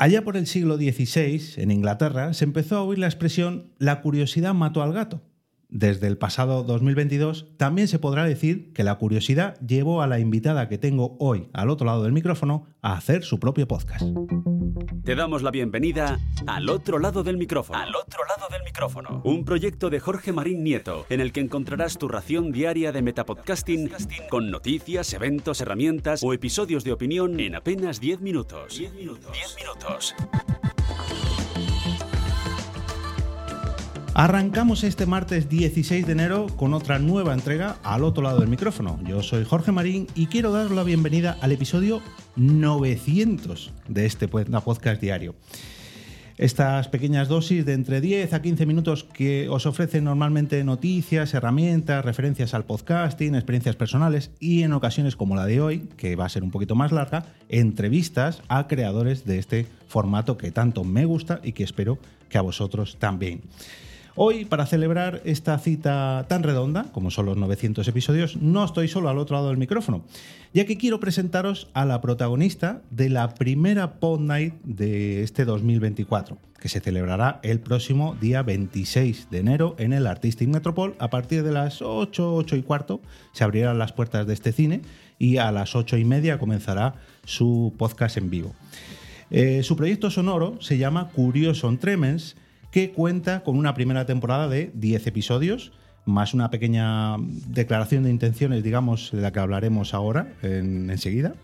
Allá por el siglo XVI, en Inglaterra, se empezó a oír la expresión la curiosidad mató al gato. Desde el pasado 2022 también se podrá decir que la curiosidad llevó a la invitada que tengo hoy al otro lado del micrófono a hacer su propio podcast. Te damos la bienvenida al otro lado del micrófono. Al otro lado del micrófono. Un proyecto de Jorge Marín Nieto en el que encontrarás tu ración diaria de metapodcasting con noticias, eventos, herramientas o episodios de opinión en apenas 10 minutos. 10 minutos. 10 minutos. Arrancamos este martes 16 de enero con otra nueva entrega al otro lado del micrófono. Yo soy Jorge Marín y quiero dar la bienvenida al episodio 900 de este podcast diario. Estas pequeñas dosis de entre 10 a 15 minutos que os ofrecen normalmente noticias, herramientas, referencias al podcasting, experiencias personales y en ocasiones como la de hoy, que va a ser un poquito más larga, entrevistas a creadores de este formato que tanto me gusta y que espero que a vosotros también. Hoy, para celebrar esta cita tan redonda, como son los 900 episodios, no estoy solo al otro lado del micrófono, ya que quiero presentaros a la protagonista de la primera Pod Night de este 2024, que se celebrará el próximo día 26 de enero en el Artistic Metropol. A partir de las 8, 8 y cuarto se abrirán las puertas de este cine y a las 8 y media comenzará su podcast en vivo. Eh, su proyecto sonoro se llama Curious on Tremens que cuenta con una primera temporada de 10 episodios, más una pequeña declaración de intenciones, digamos, de la que hablaremos ahora enseguida,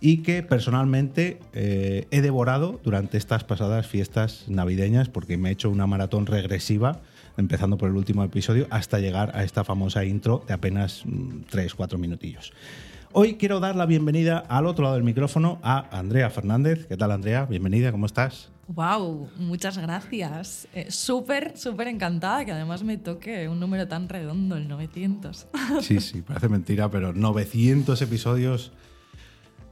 y que personalmente eh, he devorado durante estas pasadas fiestas navideñas porque me he hecho una maratón regresiva, empezando por el último episodio, hasta llegar a esta famosa intro de apenas 3-4 mm, minutillos. Hoy quiero dar la bienvenida al otro lado del micrófono a Andrea Fernández. ¿Qué tal, Andrea? Bienvenida, ¿cómo estás? Wow, muchas gracias. Eh, súper, súper encantada que además me toque un número tan redondo, el 900. Sí, sí, parece mentira, pero 900 episodios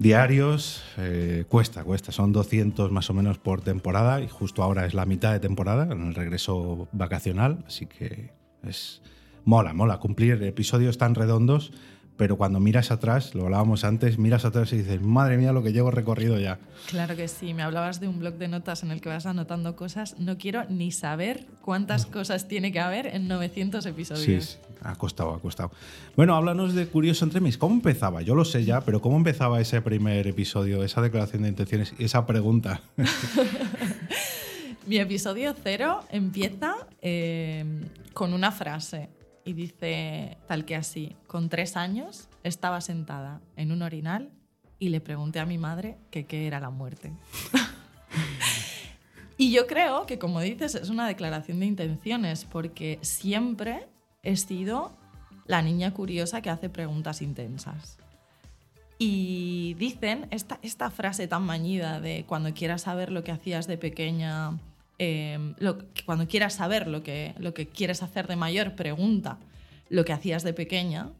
diarios eh, cuesta, cuesta. Son 200 más o menos por temporada y justo ahora es la mitad de temporada en el regreso vacacional, así que es mola, mola cumplir episodios tan redondos pero cuando miras atrás, lo hablábamos antes, miras atrás y dices, madre mía, lo que llevo recorrido ya. Claro que sí, me hablabas de un blog de notas en el que vas anotando cosas, no quiero ni saber cuántas cosas tiene que haber en 900 episodios. Sí, ha costado, ha costado. Bueno, háblanos de Curioso Entre ¿cómo empezaba? Yo lo sé ya, pero ¿cómo empezaba ese primer episodio, esa declaración de intenciones, esa pregunta? Mi episodio cero empieza eh, con una frase y dice tal que así, con tres años estaba sentada en un orinal y le pregunté a mi madre que qué era la muerte. y yo creo que, como dices, es una declaración de intenciones, porque siempre he sido la niña curiosa que hace preguntas intensas. Y dicen esta, esta frase tan mañida de cuando quieras saber lo que hacías de pequeña, Em, cuando quieras saber lo que, lo que quieres hacer de mayor, pregunta lo que hacías de pequeña,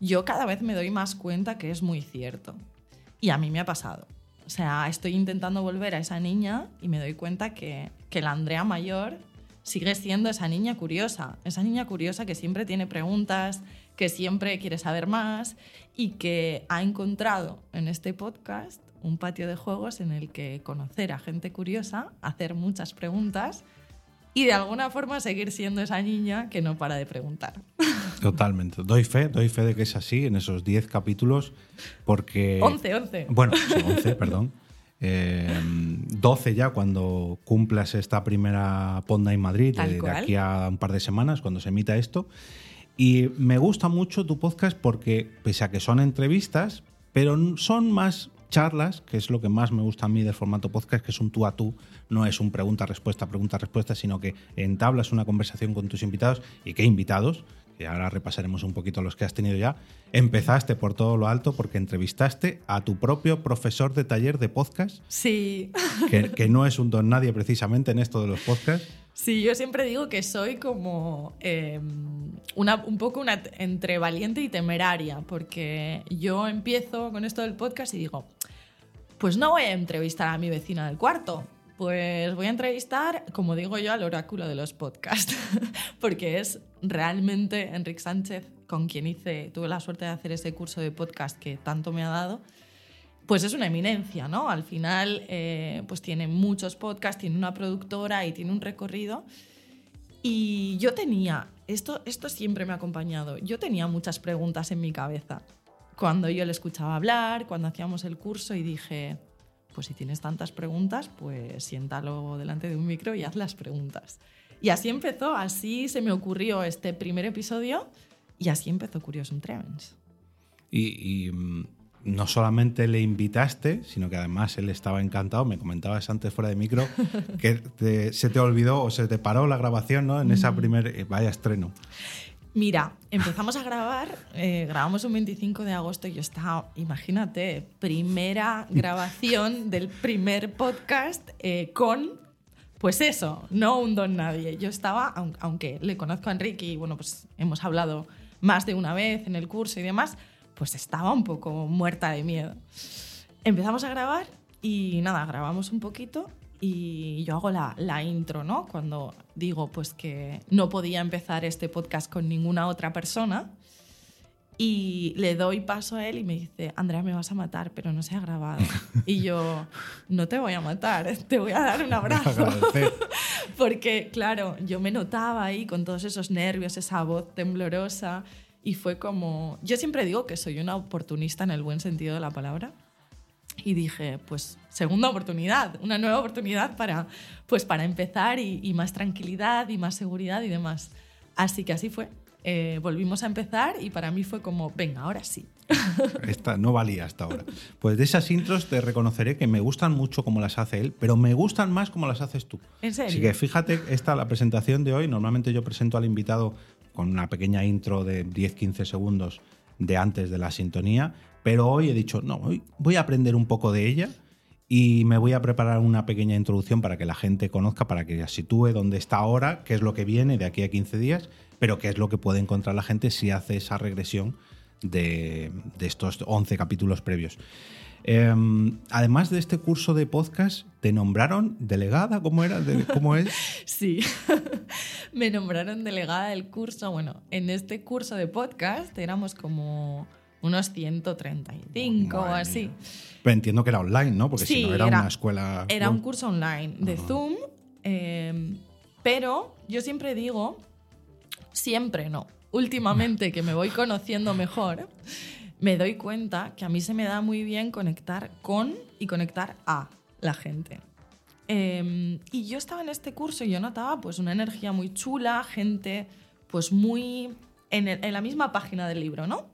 yo cada vez me doy más cuenta que es muy cierto. Y a mí me ha pasado. O sea, estoy intentando volver a esa niña y me doy cuenta que, que la Andrea mayor sigue siendo esa niña curiosa, esa niña curiosa que siempre tiene preguntas, que siempre quiere saber más y que ha encontrado en este podcast un patio de juegos en el que conocer a gente curiosa, hacer muchas preguntas y de alguna forma seguir siendo esa niña que no para de preguntar. Totalmente. Doy fe, doy fe de que es así en esos 10 capítulos porque... 11, 11. Bueno, 11, perdón. 12 eh, ya cuando cumplas esta primera Ponda en Madrid, de, de, aquí a un par de semanas, cuando se emita esto. Y me gusta mucho tu podcast porque, pese a que son entrevistas, pero son más charlas, que es lo que más me gusta a mí del formato podcast, que es un tú a tú, no es un pregunta-respuesta, pregunta-respuesta, sino que entablas una conversación con tus invitados y qué invitados, que ahora repasaremos un poquito los que has tenido ya. Empezaste por todo lo alto porque entrevistaste a tu propio profesor de taller de podcast. Sí. Que, que no es un don nadie precisamente en esto de los podcasts. Sí, yo siempre digo que soy como em, una, un poco una, entre valiente y temeraria, porque yo empiezo con esto del podcast y digo, pues no voy a entrevistar a mi vecina del cuarto, pues voy a entrevistar, como digo yo, al oráculo de los podcasts, porque es realmente Enrique Sánchez con quien hice, tuve la suerte de hacer ese curso de podcast que tanto me ha dado pues es una eminencia, ¿no? Al final, eh, pues tiene muchos podcasts, tiene una productora y tiene un recorrido. Y yo tenía, esto, esto siempre me ha acompañado, yo tenía muchas preguntas en mi cabeza cuando yo le escuchaba hablar, cuando hacíamos el curso y dije, pues si tienes tantas preguntas, pues siéntalo delante de un micro y haz las preguntas. Y así empezó, así se me ocurrió este primer episodio y así empezó Curioso Tremens. Y, y mm, no solamente le invitaste, sino que además él estaba encantado. Me comentabas antes fuera de micro que se te olvidó o se te paró la grabación ¿no? en esa mm. primer eh, vaya estreno. Mira, empezamos a grabar, eh, grabamos un 25 de agosto y yo estaba, imagínate, primera grabación del primer podcast eh, con, pues eso, no un don nadie. Yo estaba, aunque le conozco a Enrique y bueno, pues hemos hablado más de una vez en el curso y demás, pues estaba un poco muerta de miedo. Empezamos a grabar y nada, grabamos un poquito y yo hago la, la, intro, ¿no? Cuando digo pues que no podía empezar este podcast con ninguna otra persona y le doy paso a él y me dice, Andrea, me vas a matar, pero no se ha grabado. y yo, no te voy a matar, te voy a dar un abrazo. Porque, claro, yo me notaba ahí con todos esos nervios, esa voz temblorosa y fue como, yo siempre digo que soy una oportunista en el buen sentido de la palabra y dije, pues segunda oportunidad, una nueva oportunidad para, pues, para empezar y, más tranquilidad y más seguridad y demás. Así que así fue. Eh, volvimos a empezar y para mí fue como, venga, ahora sí. Esta no valía hasta ahora. Pues de esas intros te reconoceré que me gustan mucho como las hace él, pero me gustan más como las haces tú. ¿En serio? Así que fíjate, esta la presentación de hoy, normalmente yo presento al invitado con una pequeña intro de 10-15 segundos de antes de la sintonía, pero hoy he dicho, no, hoy voy a aprender un poco de ella y me voy a preparar una pequeña introducción para que la gente conozca, para que sitúe dónde está ahora, qué es lo que viene de aquí a 15 días, pero qué es lo que puede encontrar la gente si hace esa regresión de, estos 11 capítulos previos. Em, además de este curso de podcast, ¿te nombraron delegada? ¿Cómo era? ¿Cómo es? Sí, me nombraron delegada del curso. Bueno, en este curso de podcast éramos como unos 135 o así. Pero entiendo que era online, ¿no? Porque si no era, una escuela. Era un curso online de Zoom, em, pero yo siempre digo, siempre no. Últimamente que me voy conociendo mejor, me doy cuenta que a mí se me da muy bien conectar con y conectar a la gente. Em, y yo estaba en este curso y yo notaba pues una energía muy chula, gente pues muy en, la misma página del libro, ¿no?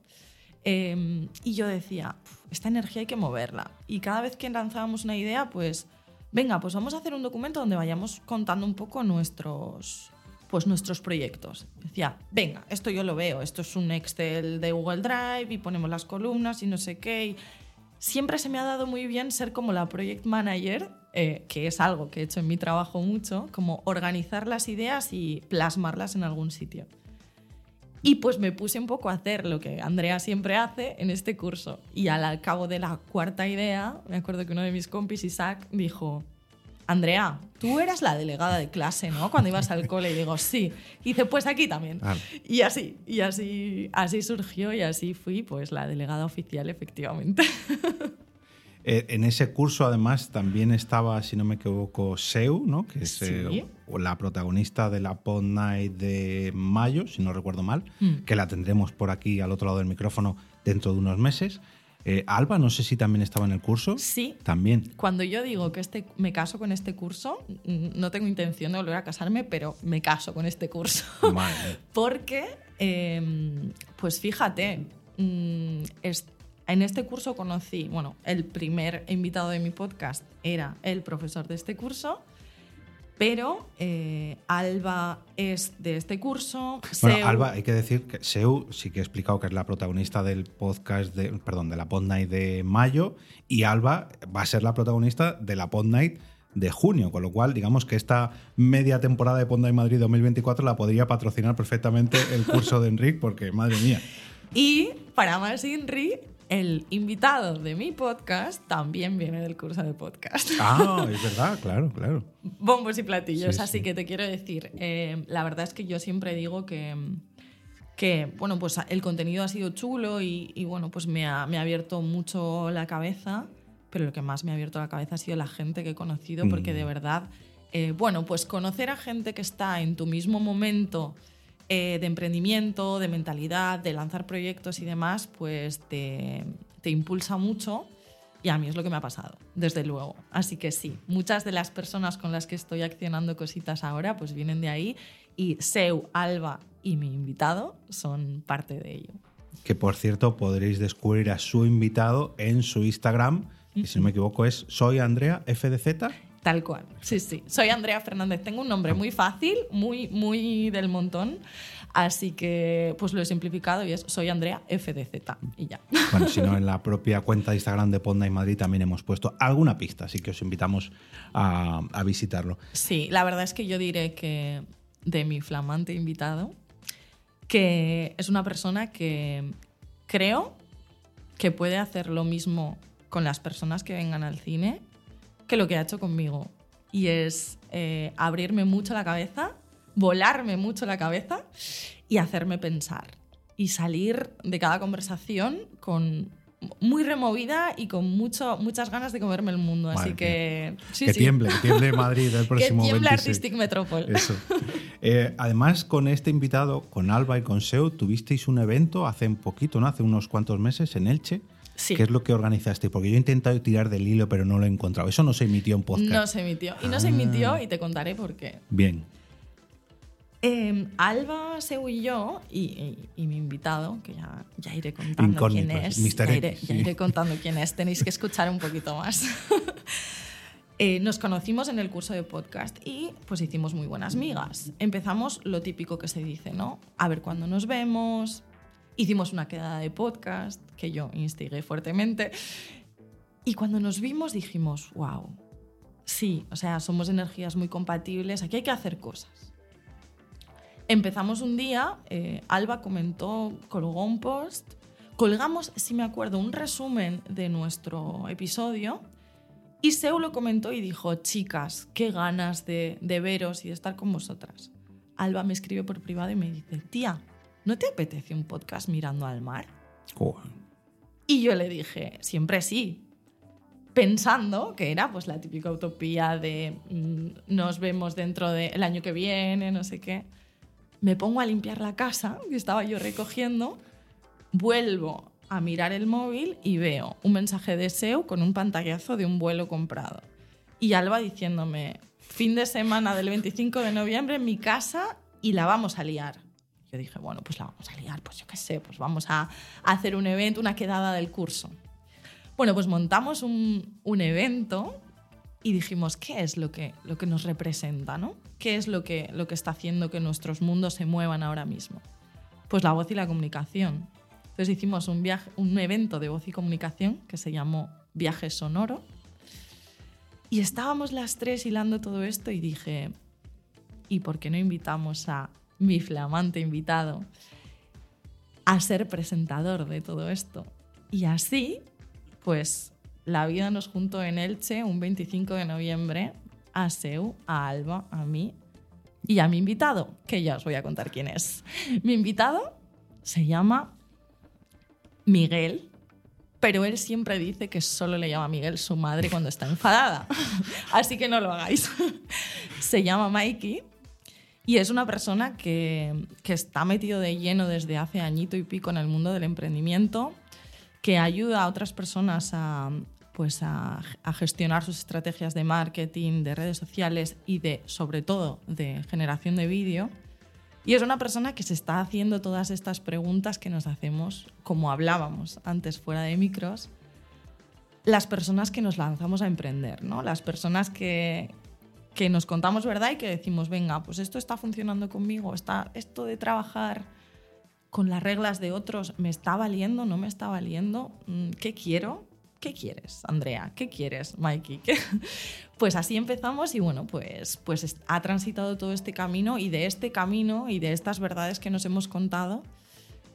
Em, y yo decía, esta energía hay que moverla. Y cada vez que lanzábamos una idea, pues, venga, pues vamos a hacer un documento donde vayamos contando un poco nuestros, pues, nuestros proyectos. Decía, venga, esto yo lo veo, esto es un Excel de Google Drive y ponemos las columnas y no sé qué. siempre se me ha dado muy bien ser como la project manager, eh, que es algo que he hecho en mi trabajo mucho, como organizar las ideas y plasmarlas en algún sitio. Y pues me puse un poco a hacer lo que Andrea siempre hace en este curso. Y al cabo de la cuarta idea, me acuerdo que uno de mis compis, Isaac, dijo, Andrea, tú eras la delegada de clase, ¿no? Cuando ibas al cole. Y digo, sí. Y dice, pues aquí también. Y así, y así, así surgió y así fui, pues, la delegada oficial, efectivamente. Eh, en ese curso, además, también estaba, si no me equivoco, Seu, ¿no? que es eh, la protagonista de la Pod Night de mayo, si no recuerdo mal, mm. que la tendremos por aquí al otro lado del micrófono dentro de unos meses. Eh, Alba, no sé si también estaba en el curso. Sí. También. Cuando yo digo que este, me caso con este curso, no tengo intención de volver a casarme, pero me caso con este curso. Porque, em, pues fíjate, mm, en este curso conocí, bueno, el primer invitado de mi podcast era el profesor de este curso, pero eh, Alba es de este curso. Bueno, Alba, hay que decir que Seu sí que he explicado que es la protagonista del podcast, de, perdón, de la Pod Night de mayo, y Alba va a ser la protagonista de la Pod Night de junio, con lo cual digamos que esta media temporada de Pod Night Madrid 2024 la podría patrocinar perfectamente el curso de Enric, porque madre mía. Y para más Inri, el invitado de mi podcast también viene del curso de podcast. Ah, es verdad, claro, claro. Bombos y platillos, así que te quiero decir, eh, la verdad es que yo siempre digo que, que bueno, pues el contenido ha sido chulo y, bueno, pues me ha, me ha, abierto mucho la cabeza pero lo que más me ha abierto la cabeza ha sido la gente que he conocido, porque de Mm. verdad, eh, bueno, pues conocer a gente que está en tu mismo momento eh, de emprendimiento, de mentalidad, de lanzar proyectos y demás, pues te, te impulsa mucho. Y a mí es lo que me ha pasado, desde luego. Así que sí, muchas de las personas con las que estoy accionando cositas ahora, pues vienen de ahí. Y Seu, Alba y mi invitado son parte de ello. Que por cierto podréis descubrir a su invitado en su Instagram, que si no me equivoco es Soy Andrea FDZ. Tal cual. Sí, sí. Soy Andrea Fernández. Tengo un nombre muy fácil, muy, muy del montón. Así que pues lo he simplificado y es Soy Andrea FDZ. Y ya. Bueno, si no, en la propia cuenta de Instagram de Ponda y Madrid también hemos puesto alguna pista, así que os invitamos a, a visitarlo. Sí, la verdad es que yo diré que de mi flamante invitado, que es una persona que creo que puede hacer lo mismo con las personas que vengan al cine que lo que ha hecho conmigo. Y es eh, abrirme mucho la cabeza, volarme mucho la cabeza y hacerme pensar. Y salir de cada conversación con muy removida y con mucho, muchas ganas de comerme el mundo. Así Madre que... sí, que sí. tiemble, que tiemble Madrid el Que próximo tiemble 26. Artistic Metropol. Eso. Eh, además, con este invitado, con Alba y con Seu, tuvisteis un evento hace un poquito, ¿no? Hace unos cuantos meses en Elche. Sí. ¿Qué es lo que organizaste? Porque yo he intentado tirar del hilo, pero no lo he encontrado. Eso no se emitió en podcast. No se emitió. Y no se Ah. emitió y te contaré por qué. Bien. Eh, Alba, Seu y yo, y, y- y mi invitado, que ya, ya iré contando Incógnitos, quién es. Ya iré, X, ya sí. iré contando quién es. Tenéis que escuchar un poquito más. Eh, nos conocimos en el curso de podcast y pues hicimos muy buenas migas. Empezamos lo típico que se dice, ¿no? A ver cuándo nos vemos. Hicimos una quedada de podcast que yo instigué fuertemente. Y cuando nos vimos dijimos, wow, sí, o sea, somos energías muy compatibles, aquí hay que hacer cosas. Empezamos un día, eh, Alba comentó, colgó un post, colgamos, si me acuerdo, un resumen de nuestro episodio y Seu lo comentó y dijo, chicas, qué ganas de, veros y de estar con vosotras. Alba me escribe por privado y me dice, tía, ¿no te apetece un podcast mirando al mar? Y yo le dije, siempre sí. Pensando que era pues la típica utopía de mm, nos vemos dentro del año que viene, no sé qué. Me pongo a limpiar la casa, que estaba yo recogiendo, vuelvo a mirar el móvil y veo un mensaje de SEO con un pantallazo de un vuelo comprado. Y Alba diciéndome, fin de semana del 25 de noviembre en mi casa y la vamos a liar. Yo dije, bueno, pues la vamos a liar, pues yo qué sé, pues vamos a hacer un evento, una quedada del curso. Bueno, pues montamos un, un evento y dijimos, ¿qué es lo que, lo que nos representa? ¿no? ¿Qué es lo que, lo que está haciendo que nuestros mundos se muevan ahora mismo? Pues la voz y la comunicación. Entonces hicimos un, viaje, un evento de voz y comunicación que se llamó Viaje Sonoro. Y estábamos las tres hilando todo esto y dije, ¿y por qué no invitamos a mi flamante invitado a ser presentador de todo esto? Y así, pues la vida nos juntó en Elche un 25 de noviembre a Seu, a Alba, a mí y a mi invitado, que ya os voy a contar quién es. Mi invitado se llama Miguel, pero él siempre dice que solo le llama Miguel su madre cuando está enfadada. Así que no lo hagáis. Se llama Mikey y es una persona que, que está metido de lleno desde hace añito y pico en el mundo del emprendimiento, que ayuda a otras personas a, pues a, gestionar sus estrategias de marketing, de redes sociales y de, sobre todo, de generación de vídeo. Y es una persona que se está haciendo todas estas preguntas que nos hacemos, como hablábamos antes fuera de micros, las personas que nos lanzamos a emprender, ¿no? Las personas que, que nos contamos verdad y que decimos, venga, pues esto está funcionando conmigo, está, esto de trabajar con las reglas de otros, ¿me está valiendo? ¿No me está valiendo? Mm, ¿Qué quiero? ¿Qué quieres, Andrea? ¿Qué quieres, Mikey? Pues así empezamos y bueno, pues, pues ha transitado todo este camino y de este camino y de estas verdades que nos hemos contado,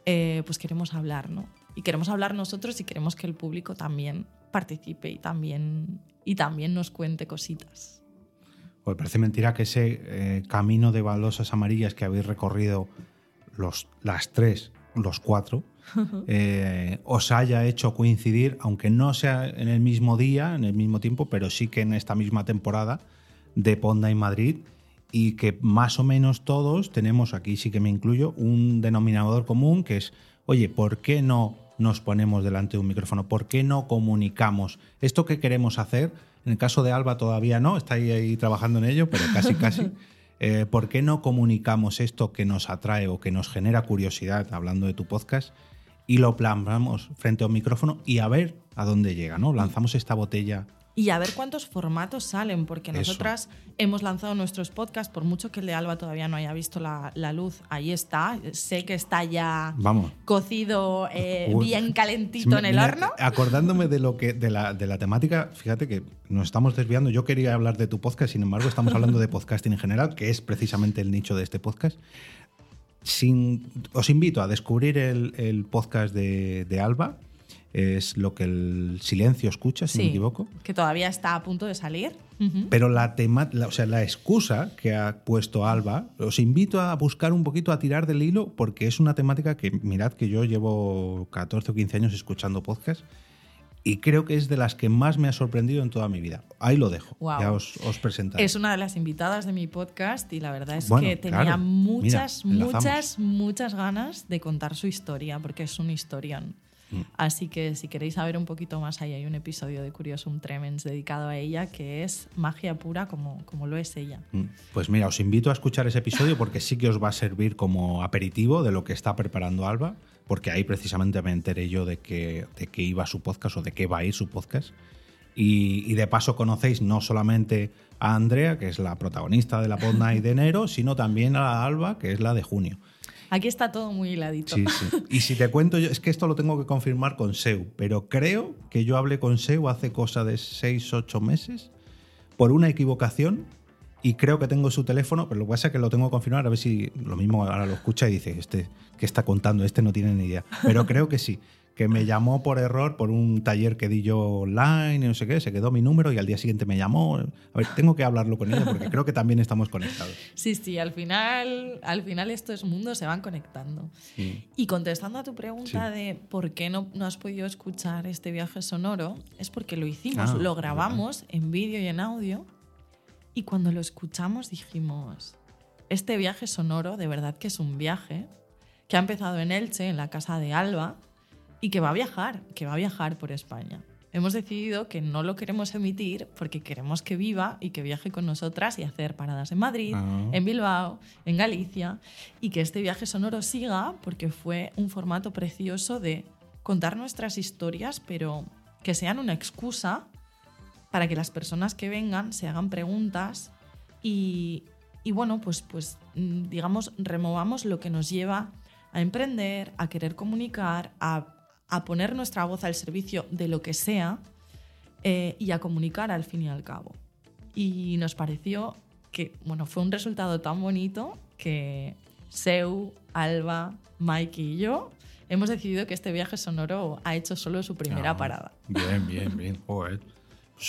eh, pues queremos hablar, ¿no? Y queremos hablar nosotros y queremos que el público también participe y también, y también nos cuente cositas. Pues parece mentira que ese eh, camino de baldosas amarillas que habéis recorrido los, las tres los cuatro, eh, os haya hecho coincidir, aunque no sea en el mismo día, en el mismo tiempo, pero sí que en esta misma temporada de Ponda en Madrid y que más o menos todos tenemos, aquí sí que me incluyo, un denominador común que es, oye, ¿por qué no nos ponemos delante de un micrófono? ¿Por qué no comunicamos esto que queremos hacer? En el caso de Alba todavía no, está ahí, trabajando en ello, pero casi, casi. Eh, ¿Por qué no comunicamos esto que nos atrae o que nos genera curiosidad, hablando de tu podcast, y lo plasmamos frente a un micrófono y a ver a dónde llega, ¿no? Lanzamos esta botella y a ver cuántos formatos salen, porque nosotras hemos lanzado nuestros podcasts, por mucho que el de Alba todavía no haya visto la, luz, ahí está. Sé que está ya cocido eh, bien calentito en el horno. Acordándome de lo que de la, de la temática, fíjate que nos estamos desviando. Yo quería hablar de tu podcast, sin embargo, estamos hablando de podcasting en general, que es precisamente el nicho de este podcast. Sin, os invito a descubrir el, podcast de Alba es lo que el silencio escucha, si no me equivoco. Que todavía está a punto de salir. Pero la, tema, o sea, la excusa que ha puesto Alba, os invito a buscar un poquito, a tirar del hilo, porque es una temática que, mirad que yo llevo 14 o 15 años escuchando podcast y creo que es de las que más me ha sorprendido en toda mi vida. Ahí lo dejo, ya os, os presentaré. Es una de las invitadas de mi podcast y la verdad es que tenía muchas, muchas, muchas ganas de contar su historia, porque es un historión. Mm. Así que si queréis saber un poquito más, ahí hay un episodio de Curiosum Tremens dedicado a ella que es magia pura como, como lo es ella. Mm. Pues mira, os invito a escuchar ese episodio porque sí que os va a servir como aperitivo de lo que está preparando Alba, porque ahí precisamente me enteré yo de que, de que iba su podcast o de qué va a ir su podcast. Y, y, de paso conocéis no solamente a Andrea, que es la protagonista de la Pod Night de enero, sino también a Alba, que es la de junio. Aquí está todo muy hiladito. Sí, sí. Y si te cuento, yo, es que esto lo tengo que confirmar con Seu, pero creo que yo hablé con Seu hace cosa de 6, 8 meses por una equivocación y creo que tengo su teléfono, pero lo que pasa es que lo tengo que confirmar a ver si lo mismo ahora lo escucha y dice, este, ¿qué está contando? Este no tiene ni idea. Pero creo que sí que me llamó por error por un taller que di yo online y no sé qué, se quedó mi número y al día siguiente me llamó. A ver, tengo que hablarlo con ella porque creo que también estamos conectados. Sí, sí, al final, al final estos mundos se van conectando. Y contestando a tu pregunta de por qué no, no, has podido escuchar este viaje sonoro, es porque lo hicimos, ah, lo grabamos en vídeo y en audio y cuando lo escuchamos dijimos, este viaje sonoro de verdad que es un viaje que ha empezado en Elche, en la casa de Alba, y que va a viajar, que va a viajar por España. Hemos decidido que no lo queremos emitir porque queremos que viva y que viaje con nosotras y hacer paradas en Madrid, ah. en Bilbao, en Galicia y que este viaje sonoro siga porque fue un formato precioso de contar nuestras historias, pero que sean una excusa para que las personas que vengan se hagan preguntas y, y bueno, pues, pues mm, digamos, removamos lo que nos lleva a emprender, a querer comunicar, a a poner nuestra voz al servicio de lo que sea eh, y a comunicar al fin y al cabo. Y nos pareció que bueno, fue un resultado tan bonito que Seu, Alba, Mike y yo hemos decidido que este viaje sonoro ha hecho solo su primera ah, parada. Bien, bien, bien. Pues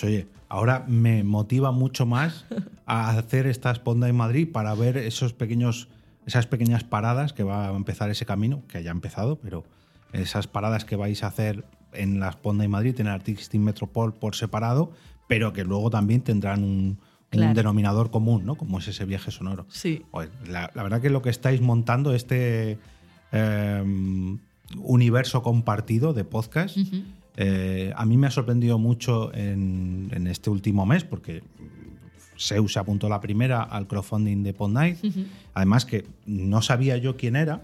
oye, ahora me motiva mucho más a hacer esta esponda en Madrid para ver esos pequeños, esas pequeñas paradas que va a empezar ese camino, que haya empezado, pero esas paradas que vais a hacer en la Esponda y Madrid, en el Artistic Metropol por separado, pero que luego también tendrán un, denominador común, ¿no? Como es ese viaje sonoro. Sí. la, verdad que lo que estáis montando, este em, universo compartido de podcast, eh, a mí me ha sorprendido mucho en, este último mes, porque Seu se apuntó la primera al crowdfunding de Pod Night. Además que no sabía yo quién era,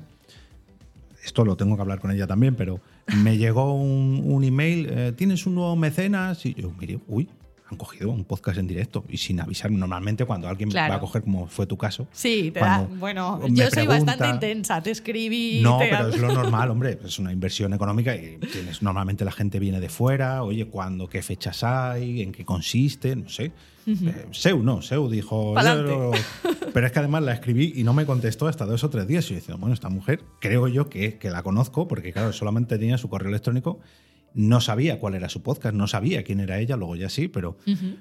esto lo tengo que hablar con ella también, pero me llegó un, email, eh, ¿tienes un nuevo mecenas? Y yo mire, uy, han cogido un podcast en directo y sin avisar. Normalmente cuando alguien va a coger, como fue tu caso. Sí, te da, bueno, yo soy bastante intensa, te escribí. No, pero es lo normal, hombre, es una inversión económica y tienes, normalmente la gente viene de fuera, oye, ¿cuándo, qué fechas hay, en qué consiste, no sé. Eh, Seu no, Seu dijo. Pero es que además la escribí y no me contestó hasta dos o tres días. Y yo decía, bueno, esta mujer creo yo que, que la conozco, porque claro, solamente tenía su correo electrónico. No sabía cuál era su podcast, no sabía quién era ella, luego ya sí, pero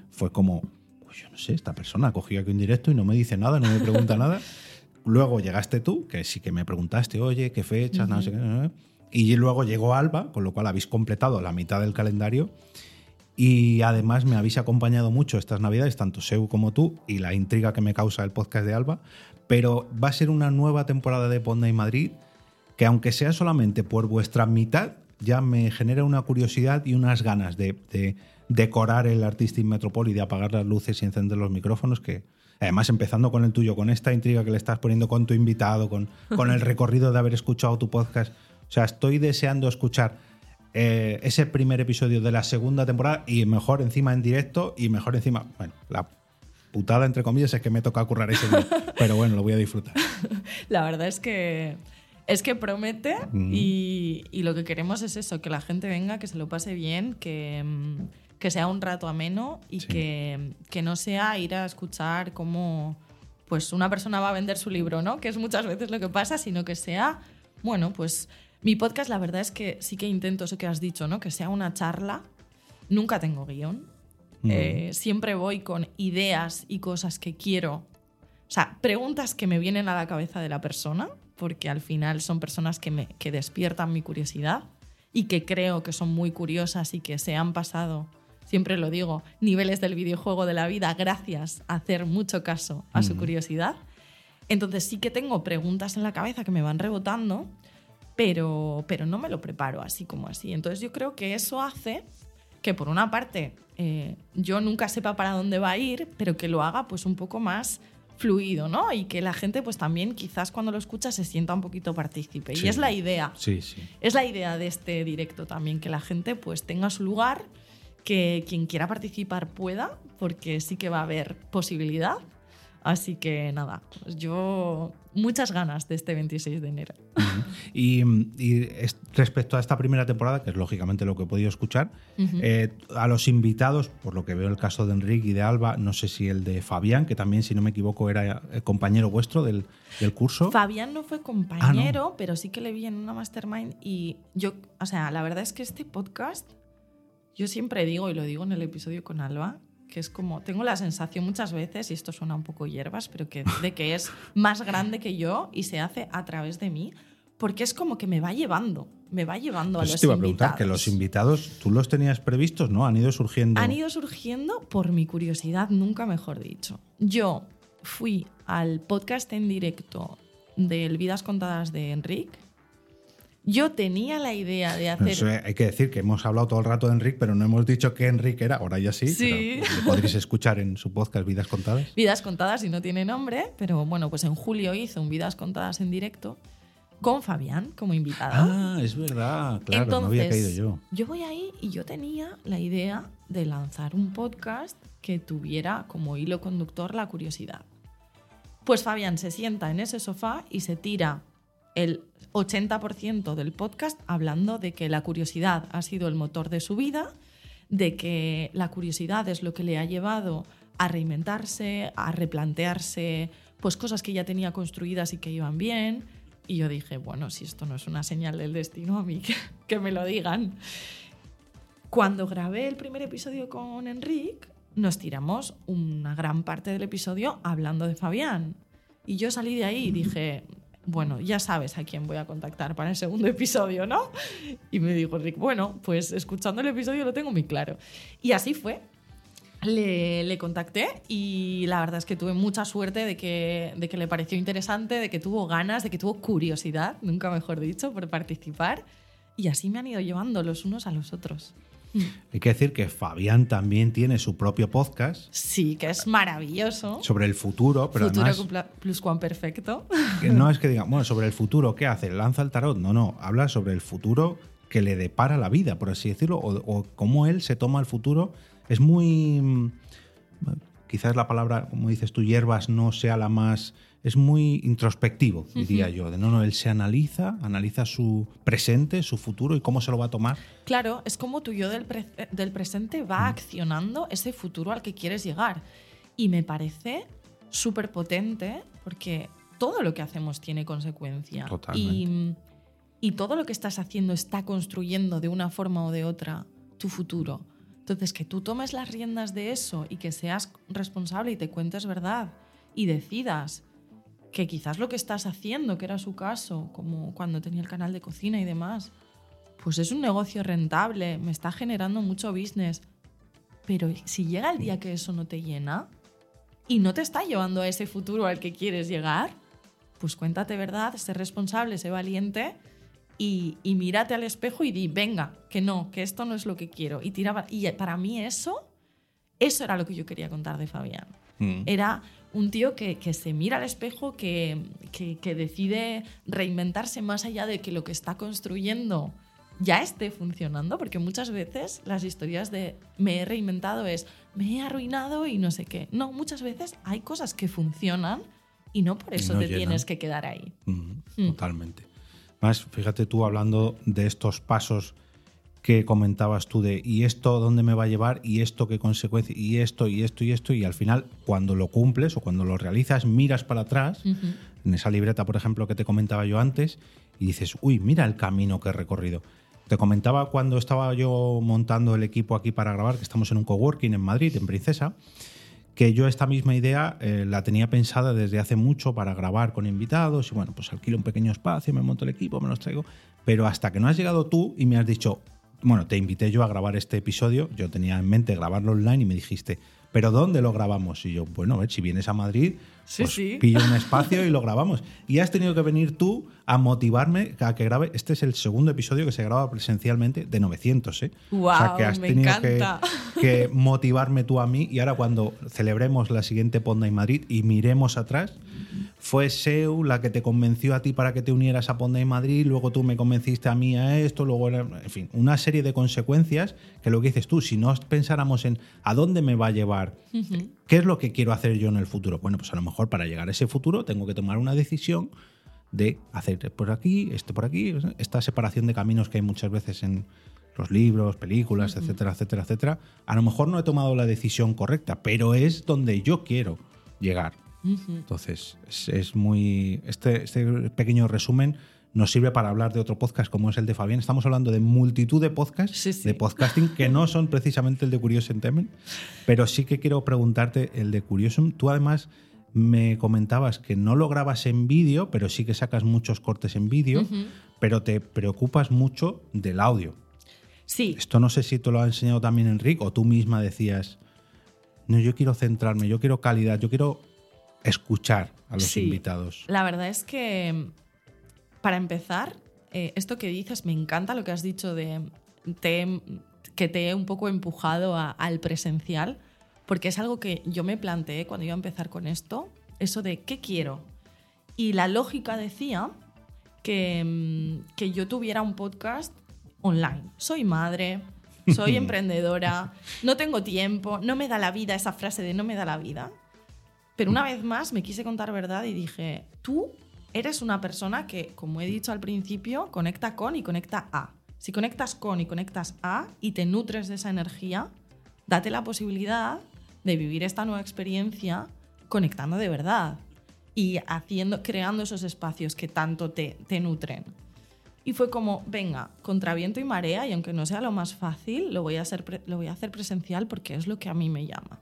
fue como, pues yo no sé, esta persona ha cogido aquí un directo y no me dice nada, no me pregunta nada. luego llegaste tú, que sí que me preguntaste, oye, qué fechas, no sé qué. Y luego llegó Alba, con lo cual habéis completado la mitad del calendario. Y además me habéis acompañado mucho estas navidades, tanto Seu como tú, y la intriga que me causa el podcast de Alba. Pero va a ser una nueva temporada de Ponda y Madrid que aunque sea solamente por vuestra mitad, ya me genera una curiosidad y unas ganas de, de decorar el Artistic Metropol y de apagar las luces y encender los micrófonos que, además empezando con el tuyo, con esta intriga que le estás poniendo con tu invitado, con, con el recorrido de haber escuchado tu podcast, o sea, estoy deseando escuchar eh, ese primer episodio de la segunda temporada y mejor encima en directo y mejor encima, bueno, la putada entre comillas es que me toca currar ese día, pero bueno, lo voy a disfrutar. La verdad es que es que promete Mm. y, y lo que queremos es eso, que la gente venga, que se lo pase bien, que, mm, que sea un rato ameno y Sí. que, que no sea ir a escuchar cómo pues una persona va a vender su libro, ¿no? Que es muchas veces lo que pasa, sino que sea, bueno, pues mi podcast la verdad es que sí que intento eso que has dicho, ¿no? Que sea una charla. Nunca tengo guion. Mm. Eh, siempre voy con ideas y cosas que quiero. O sea, preguntas que me vienen a la cabeza de la persona, porque al final son personas que, me, que despiertan mi curiosidad y que creo que son muy curiosas y que se han pasado, siempre lo digo, niveles del videojuego de la vida gracias a hacer mucho caso a su curiosidad. Entonces sí que tengo preguntas en la cabeza que me van rebotando, pero, pero no me lo preparo así como así. Entonces yo creo que eso hace que por una parte eh, yo nunca sepa para dónde va a ir, pero que lo haga pues un poco más fluido, ¿no? Y que la gente pues también quizás cuando lo escucha se sienta un poquito partícipe. Sí. Y es la idea. Sí, sí. Es la idea de este directo también, que la gente pues tenga su lugar, que quien quiera participar pueda, porque sí que va a haber posibilidad. Así que nada, pues yo muchas ganas de este 26 de enero. Y, y es- respecto a esta primera temporada, que es lógicamente lo que he podido escuchar, eh, a los invitados, por lo que veo el caso de Enrique y de Alba, no sé si el de Fabián, que también, si no me equivoco, era eh, compañero vuestro del, del curso. Fabián no fue compañero, pero sí que le vi en una mastermind y yo, o sea, la verdad es que este podcast, yo siempre digo, y lo digo en el episodio con Alba, que es como, tengo la sensación muchas veces, y esto suena un poco hierbas, pero que de que es más grande que yo y se hace a través de mí, porque es como que me va llevando, me va llevando a los te iba a preguntar, invitados. que los invitados, ¿tú los tenías previstos? ¿No? Han ido surgiendo. Han ido surgiendo por mi curiosidad, nunca mejor dicho. Yo fui al podcast en directo del Vidas Contadas de Enric. Yo tenía la idea de hacer... Eso, hay que decir que hemos hablado todo el rato de Enrique, pero no hemos dicho que Enrique era, ahora ya sí, Sí. pero lo podréis escuchar en su podcast Vidas Contadas. Vidas Contadas y no tiene nombre, pero bueno, pues en julio hizo un Vidas Contadas en directo con Fabián como invitado. Ah, es verdad, claro, no había caído yo. Yo voy ahí y yo tenía la idea de lanzar un podcast que tuviera como hilo conductor la curiosidad. Pues Fabián se sienta en ese sofá y se tira el 80% del podcast hablando de que la curiosidad ha sido el motor de su vida, de que la curiosidad es lo que le ha llevado a reinventarse, a replantearse pues cosas que ya tenía construidas y que iban bien. Y yo dije, bueno, si esto no es una señal del destino, a mí que, que me lo digan. Cuando grabé el primer episodio con Enric, nos tiramos una gran parte del episodio hablando de Fabián. Y yo salí de ahí y dije, bueno, ya sabes a quién voy a contactar para el segundo episodio, ¿no? Y me dijo Enric, bueno, pues escuchando el episodio lo tengo muy claro. Y así fue. Le, le contacté y la verdad es que tuve mucha suerte de que, de que le pareció interesante, de que tuvo ganas, de que tuvo curiosidad, nunca mejor dicho, por participar. Y así me han ido llevando los unos a los otros. Hay que decir que Fabián también tiene su propio podcast Sí, que es maravilloso. sobre el futuro, pero Futuro además plus cuan perfecto. que no es que diga, bueno, sobre el futuro, ¿qué hace? ¿Lanza el tarot? No, no, habla sobre el futuro que le depara la vida, por así decirlo, o, o cómo él se toma el futuro. Es muy, mm, quizás la palabra, como dices tú, hierbas no sea la más, es muy introspectivo, diría yo. De no, no, él se analiza, analiza su presente, su futuro y cómo se lo va a tomar. Claro, es como tu yo del, pre- del presente va accionando ese futuro al que quieres llegar. Y me parece súper potente porque todo lo que hacemos tiene consecuencia. Totalmente. Y, y todo lo que estás haciendo está construyendo de una forma o de otra tu futuro. Entonces, que tú tomes las riendas de eso y que seas responsable y te cuentes verdad y decidas que quizás lo que estás haciendo, que era su caso, como cuando tenía el canal de cocina y demás, pues es un negocio rentable, me está generando mucho business. Pero si llega el día que eso no te llena y no te está llevando a ese futuro al que quieres llegar, pues cuéntate verdad, sé responsable, sé valiente y, y mírate al espejo y di, venga, que no, que esto no es lo que quiero. Y, tiraba, y para mí eso, eso era lo que yo quería contar de Fabián. Mm. Era un tío que, que se mira al espejo, que, que, que decide reinventarse más allá de que lo que está construyendo ya esté funcionando, porque muchas veces las historias de me he reinventado es me he arruinado y no sé qué. No, muchas veces hay cosas que funcionan y no por eso no te llenan. tienes que quedar ahí. Mm, Mm. Totalmente. Más, fíjate tú hablando de estos pasos que comentabas tú de y esto dónde me va a llevar y esto qué consecuencia y esto y esto y esto y al final cuando lo cumples o cuando lo realizas miras para atrás en esa libreta por ejemplo que te comentaba yo antes y dices uy mira el camino que he recorrido te comentaba cuando estaba yo montando el equipo aquí para grabar que estamos en un coworking en Madrid en Princesa que yo esta misma idea eh, la tenía pensada desde hace mucho para grabar con invitados y bueno, pues alquilo un pequeño espacio, me monto el equipo, me los traigo, pero hasta que no has llegado tú y me has dicho, bueno, te invité yo a grabar este episodio, yo tenía en mente grabarlo online y me dijiste, ¿pero dónde lo grabamos? Y yo, bueno, ver, si vienes a Madrid, Sí, pues sí. pillo un espacio y lo grabamos. Y has tenido que venir tú a motivarme a que grabe. Este es el segundo episodio que se graba presencialmente de 900, ¿eh? o sea que has me tenido que, que motivarme tú a mí. Y ahora cuando celebremos la siguiente Ponda en Madrid y miremos atrás, fue Seu la que te convenció a ti para que te unieras a Ponda en Madrid, luego tú me convenciste a mí a esto, luego en fin, una serie de consecuencias que lo que dices tú, si no pensáramos en a dónde me va a llevar, qué es lo que quiero hacer yo en el futuro, bueno, pues a lo mejor para llegar a ese futuro tengo que tomar una decisión de hacer por aquí, este por aquí, esta separación de caminos que hay muchas veces en los libros, películas, etcétera, etcétera, etcétera. A lo mejor no he tomado la decisión correcta, pero es donde yo quiero llegar. Entonces, es, es muy. Este, este pequeño resumen nos sirve para hablar de otro podcast como es el de Fabián. Estamos hablando de multitud de podcasts Sí, sí. de podcasting que no son precisamente el de Curiosum pero sí que quiero preguntarte el de Curiosum. Tú además me comentabas que no lo grabas en vídeo, pero sí que sacas muchos cortes en vídeo, pero te preocupas mucho del audio. Sí, Esto no sé si te lo ha enseñado también Enrique o tú misma decías, no, yo quiero centrarme, yo quiero calidad, yo quiero escuchar a los Sí. invitados. La verdad es que, para empezar, eh, esto que dices, me encanta lo que has dicho de te- que te he un poco empujado a- al presencial, porque es algo que yo me planteé cuando iba a empezar con esto, eso de qué quiero. Y la lógica decía que, mm, que yo tuviera un podcast online. Soy madre, soy emprendedora, no tengo tiempo, no me da la vida, esa frase de no me da la vida. Pero una vez más me quise contar verdad y dije, tú eres una persona que, como he dicho al principio, conecta con y conecta a. Si conectas con y conectas a y te nutres de esa energía, date la posibilidad de vivir esta nueva experiencia conectando de verdad y haciendo, creando esos espacios que tanto te, te nutren. Y fue como, venga, contra viento y marea, y aunque no sea lo más fácil, lo voy a hacer, lo voy a hacer presencial porque es lo que a mí me llama.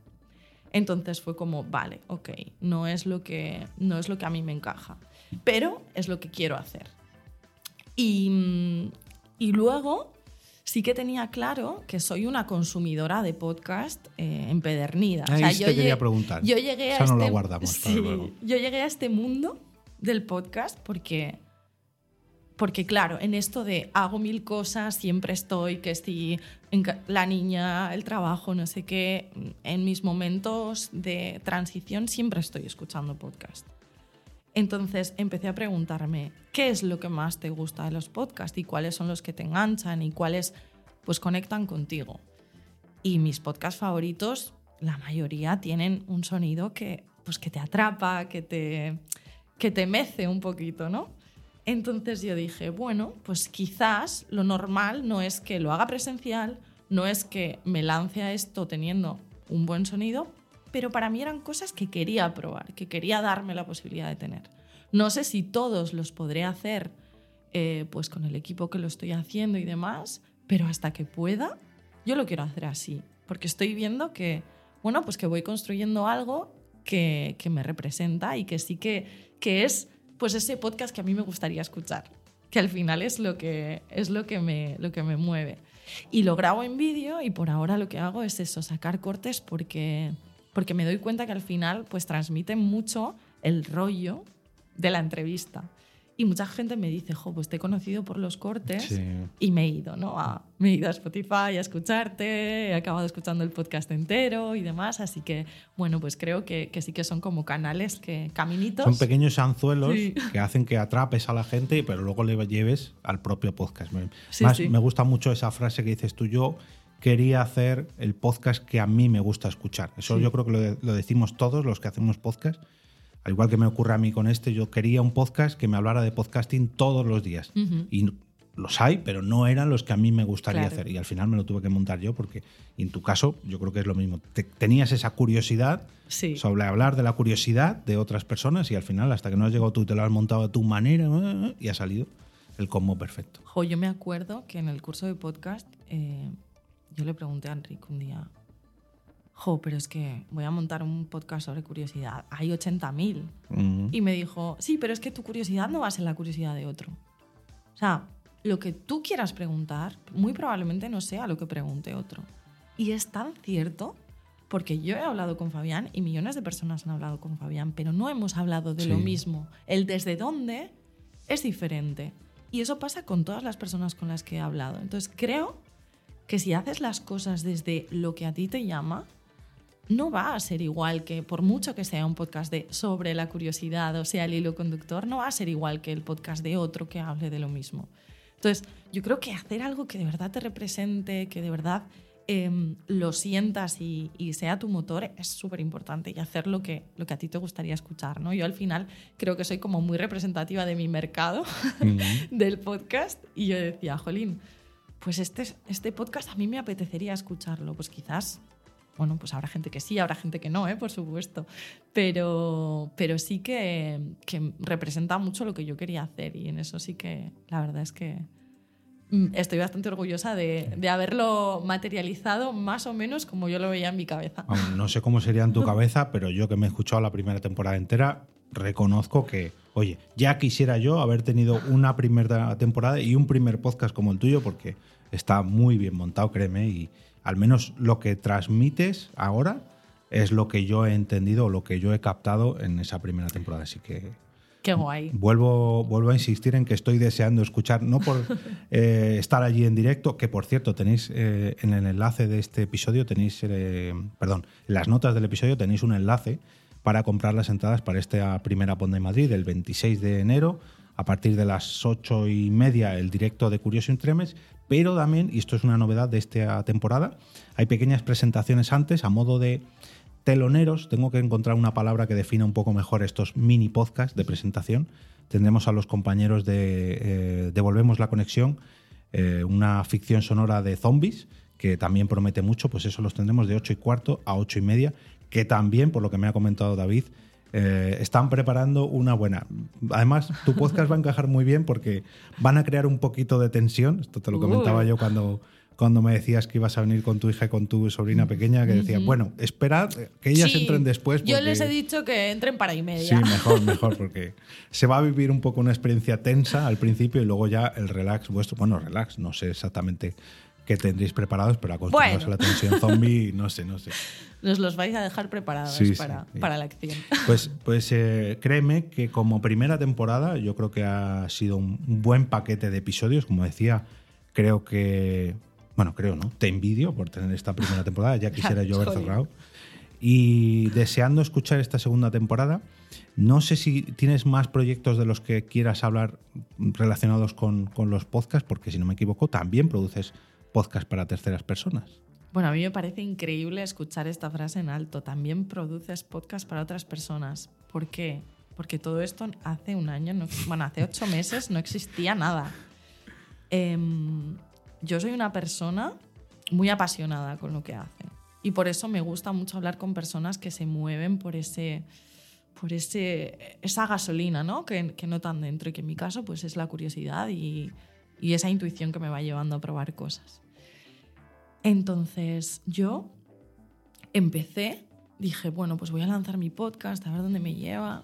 Entonces fue como, vale, ok, no es lo que, no es lo que a mí me encaja, pero es lo que quiero hacer. Y, y luego sí que tenía claro que soy una consumidora de podcast eh, empedernida. O sea, yo te quería preguntar. Yo llegué a Esa no la este, guardamos para sí, luego. yo llegué a este mundo del podcast porque porque claro, en esto de hago mil cosas, siempre estoy, que si la niña, el trabajo, no sé qué, en mis momentos de transición siempre estoy escuchando podcast. Entonces empecé a preguntarme, ¿qué es lo que más te gusta de los podcasts y cuáles son los que te enganchan y cuáles pues conectan contigo? Y mis podcasts favoritos, la mayoría tienen un sonido que pues que te atrapa, que te que te mece un poquito, ¿no? Entonces yo dije, bueno, pues quizás lo normal no es que lo haga presencial, no es que me lance a esto teniendo un buen sonido, pero para mí eran cosas que quería probar, que quería darme la posibilidad de tener. No sé si todos los podré hacer eh, pues con el equipo que lo estoy haciendo y demás, pero hasta que pueda, yo lo quiero hacer así, porque estoy viendo que, bueno, pues que voy construyendo algo que, que me representa y que sí que, que es pues ese podcast que a mí me gustaría escuchar, que al final es lo que, es lo que, me, lo que me mueve. Y lo grabo en vídeo y por ahora lo que hago es eso, sacar cortes porque, porque me doy cuenta que al final pues transmiten mucho el rollo de la entrevista. Y mucha gente me dice, jo, pues te he conocido por los cortes Sí. y me he ido, ¿no? A- me he ido a Spotify a escucharte, he acabado escuchando el podcast entero y demás. Así que, bueno, pues creo que, que sí que son como canales, que caminitos. Son pequeños anzuelos Sí. que hacen que atrapes a la gente, pero luego le lleves al propio podcast. Sí, más, me gusta mucho esa frase que dices tú, yo quería hacer el podcast que a mí me gusta escuchar. Eso yo creo que lo, lo decimos todos los que hacemos podcast. Al igual que me ocurre a mí con este, yo quería un podcast que me hablara de podcasting todos los días. Y los hay, pero no eran los que a mí me gustaría Claro. hacer. Y al final me lo tuve que montar yo porque, y en tu caso, yo creo que es lo mismo. Te- tenías esa curiosidad Sí. sobre hablar de la curiosidad de otras personas y al final, hasta que no has llegado tú, te lo has montado a tu manera eh, y ha salido el combo perfecto. Jo, yo me acuerdo que en el curso de podcast eh, yo le pregunté a Enrique un día, jo, pero es que voy a montar un podcast sobre curiosidad, hay 80.000. Mm. Y me dijo, sí, pero es que tu curiosidad no va a ser la curiosidad de otro. O sea, lo que tú quieras preguntar, muy probablemente no sea lo que pregunte otro. Y es tan cierto, porque yo he hablado con Fabián y millones de personas han hablado con Fabián, pero no hemos hablado de lo Sí. mismo. El desde dónde es diferente. Y eso pasa con todas las personas con las que he hablado. Entonces creo que si haces las cosas desde lo que a ti te llama, no va a ser igual que, por mucho que sea un podcast de sobre la curiosidad o sea el hilo conductor, no va a ser igual que el podcast de otro que hable de lo mismo. Entonces, yo creo que hacer algo que de verdad te represente, que de verdad em, lo sientas y, y sea tu motor es súper importante y hacer lo que, lo que a ti te gustaría escuchar. ¿no? Yo al final creo que soy como muy representativa de mi mercado del podcast y yo decía, Jolín, pues este, este podcast a mí me apetecería escucharlo. Pues quizás, bueno, pues habrá gente que sí, habrá gente que no, ¿eh? por supuesto. Pero, pero sí que, que representa mucho lo que yo quería hacer y en eso sí que la verdad es que mm, estoy bastante orgullosa de, de haberlo materializado más o menos como yo lo veía en mi cabeza. No sé cómo sería en tu cabeza, pero yo que me he escuchado la primera temporada entera, reconozco que, oye, ya quisiera yo haber tenido una primera temporada y un primer podcast como el tuyo, porque está muy bien montado, créeme, y al menos lo que transmites ahora es lo que yo he entendido o lo que yo he captado en esa primera temporada. Así que Qué guay. Vuelvo, vuelvo a insistir en que estoy deseando escuchar, no por eh, estar allí en directo, que por cierto tenéis eh, en el enlace de este episodio, tenéis, eh, perdón, en las notas del episodio tenéis un enlace para comprar las entradas para esta primera Ponda en Madrid el 26 de enero, a partir de las ocho y media el directo de Curioso Intremes, pero también, y esto es una novedad de esta temporada, hay pequeñas presentaciones antes a modo de teloneros, tengo que encontrar una palabra que defina un poco mejor estos mini podcasts de presentación. Tendremos a los compañeros de eh, Devolvemos la Conexión, eh, una ficción sonora de zombies, que también promete mucho, pues eso los tendremos de 8 y cuarto a 8 y media, que también, por lo que me ha comentado David, eh, están preparando una buena. Además, tu podcast va a encajar muy bien porque van a crear un poquito de tensión. Esto te lo Uh. comentaba yo cuando, cuando me decías que ibas a venir con tu hija y con tu sobrina pequeña, que decía, bueno, esperad que ellas Sí, entren después. Yo les he dicho que entren para y Sí, media. mejor, mejor, porque se va a vivir un poco una experiencia tensa al principio y luego ya el relax vuestro. Bueno, relax, no sé exactamente qué tendréis preparados, pero acostumbrados Bueno. a la tensión zombie, no sé, no sé. Nos los vais a dejar preparados Sí, para, sí. para la acción. Pues, pues eh, créeme que como primera temporada yo creo que ha sido un buen paquete de episodios. Como decía, creo que... Bueno, creo, ¿no? Te envidio por tener esta primera temporada. Ya quisiera yo haber cerrado. Y deseando escuchar esta segunda temporada, no sé si tienes más proyectos de los que quieras hablar relacionados con, con los podcasts, porque si no me equivoco, también produces podcast para terceras personas. Bueno, a mí me parece increíble escuchar esta frase en alto. También produces podcast para otras personas. ¿Por qué? Porque todo esto hace un año, no- bueno, hace ocho meses no existía nada. Em, yo soy una persona muy apasionada con lo que hace. Y por eso me gusta mucho hablar con personas que se mueven por ese por ese, esa gasolina ¿no? Que, que notan dentro y que en mi caso pues es la curiosidad y, y esa intuición que me va llevando a probar cosas. Entonces yo empecé dije, bueno, pues voy a lanzar mi podcast, a ver dónde me lleva.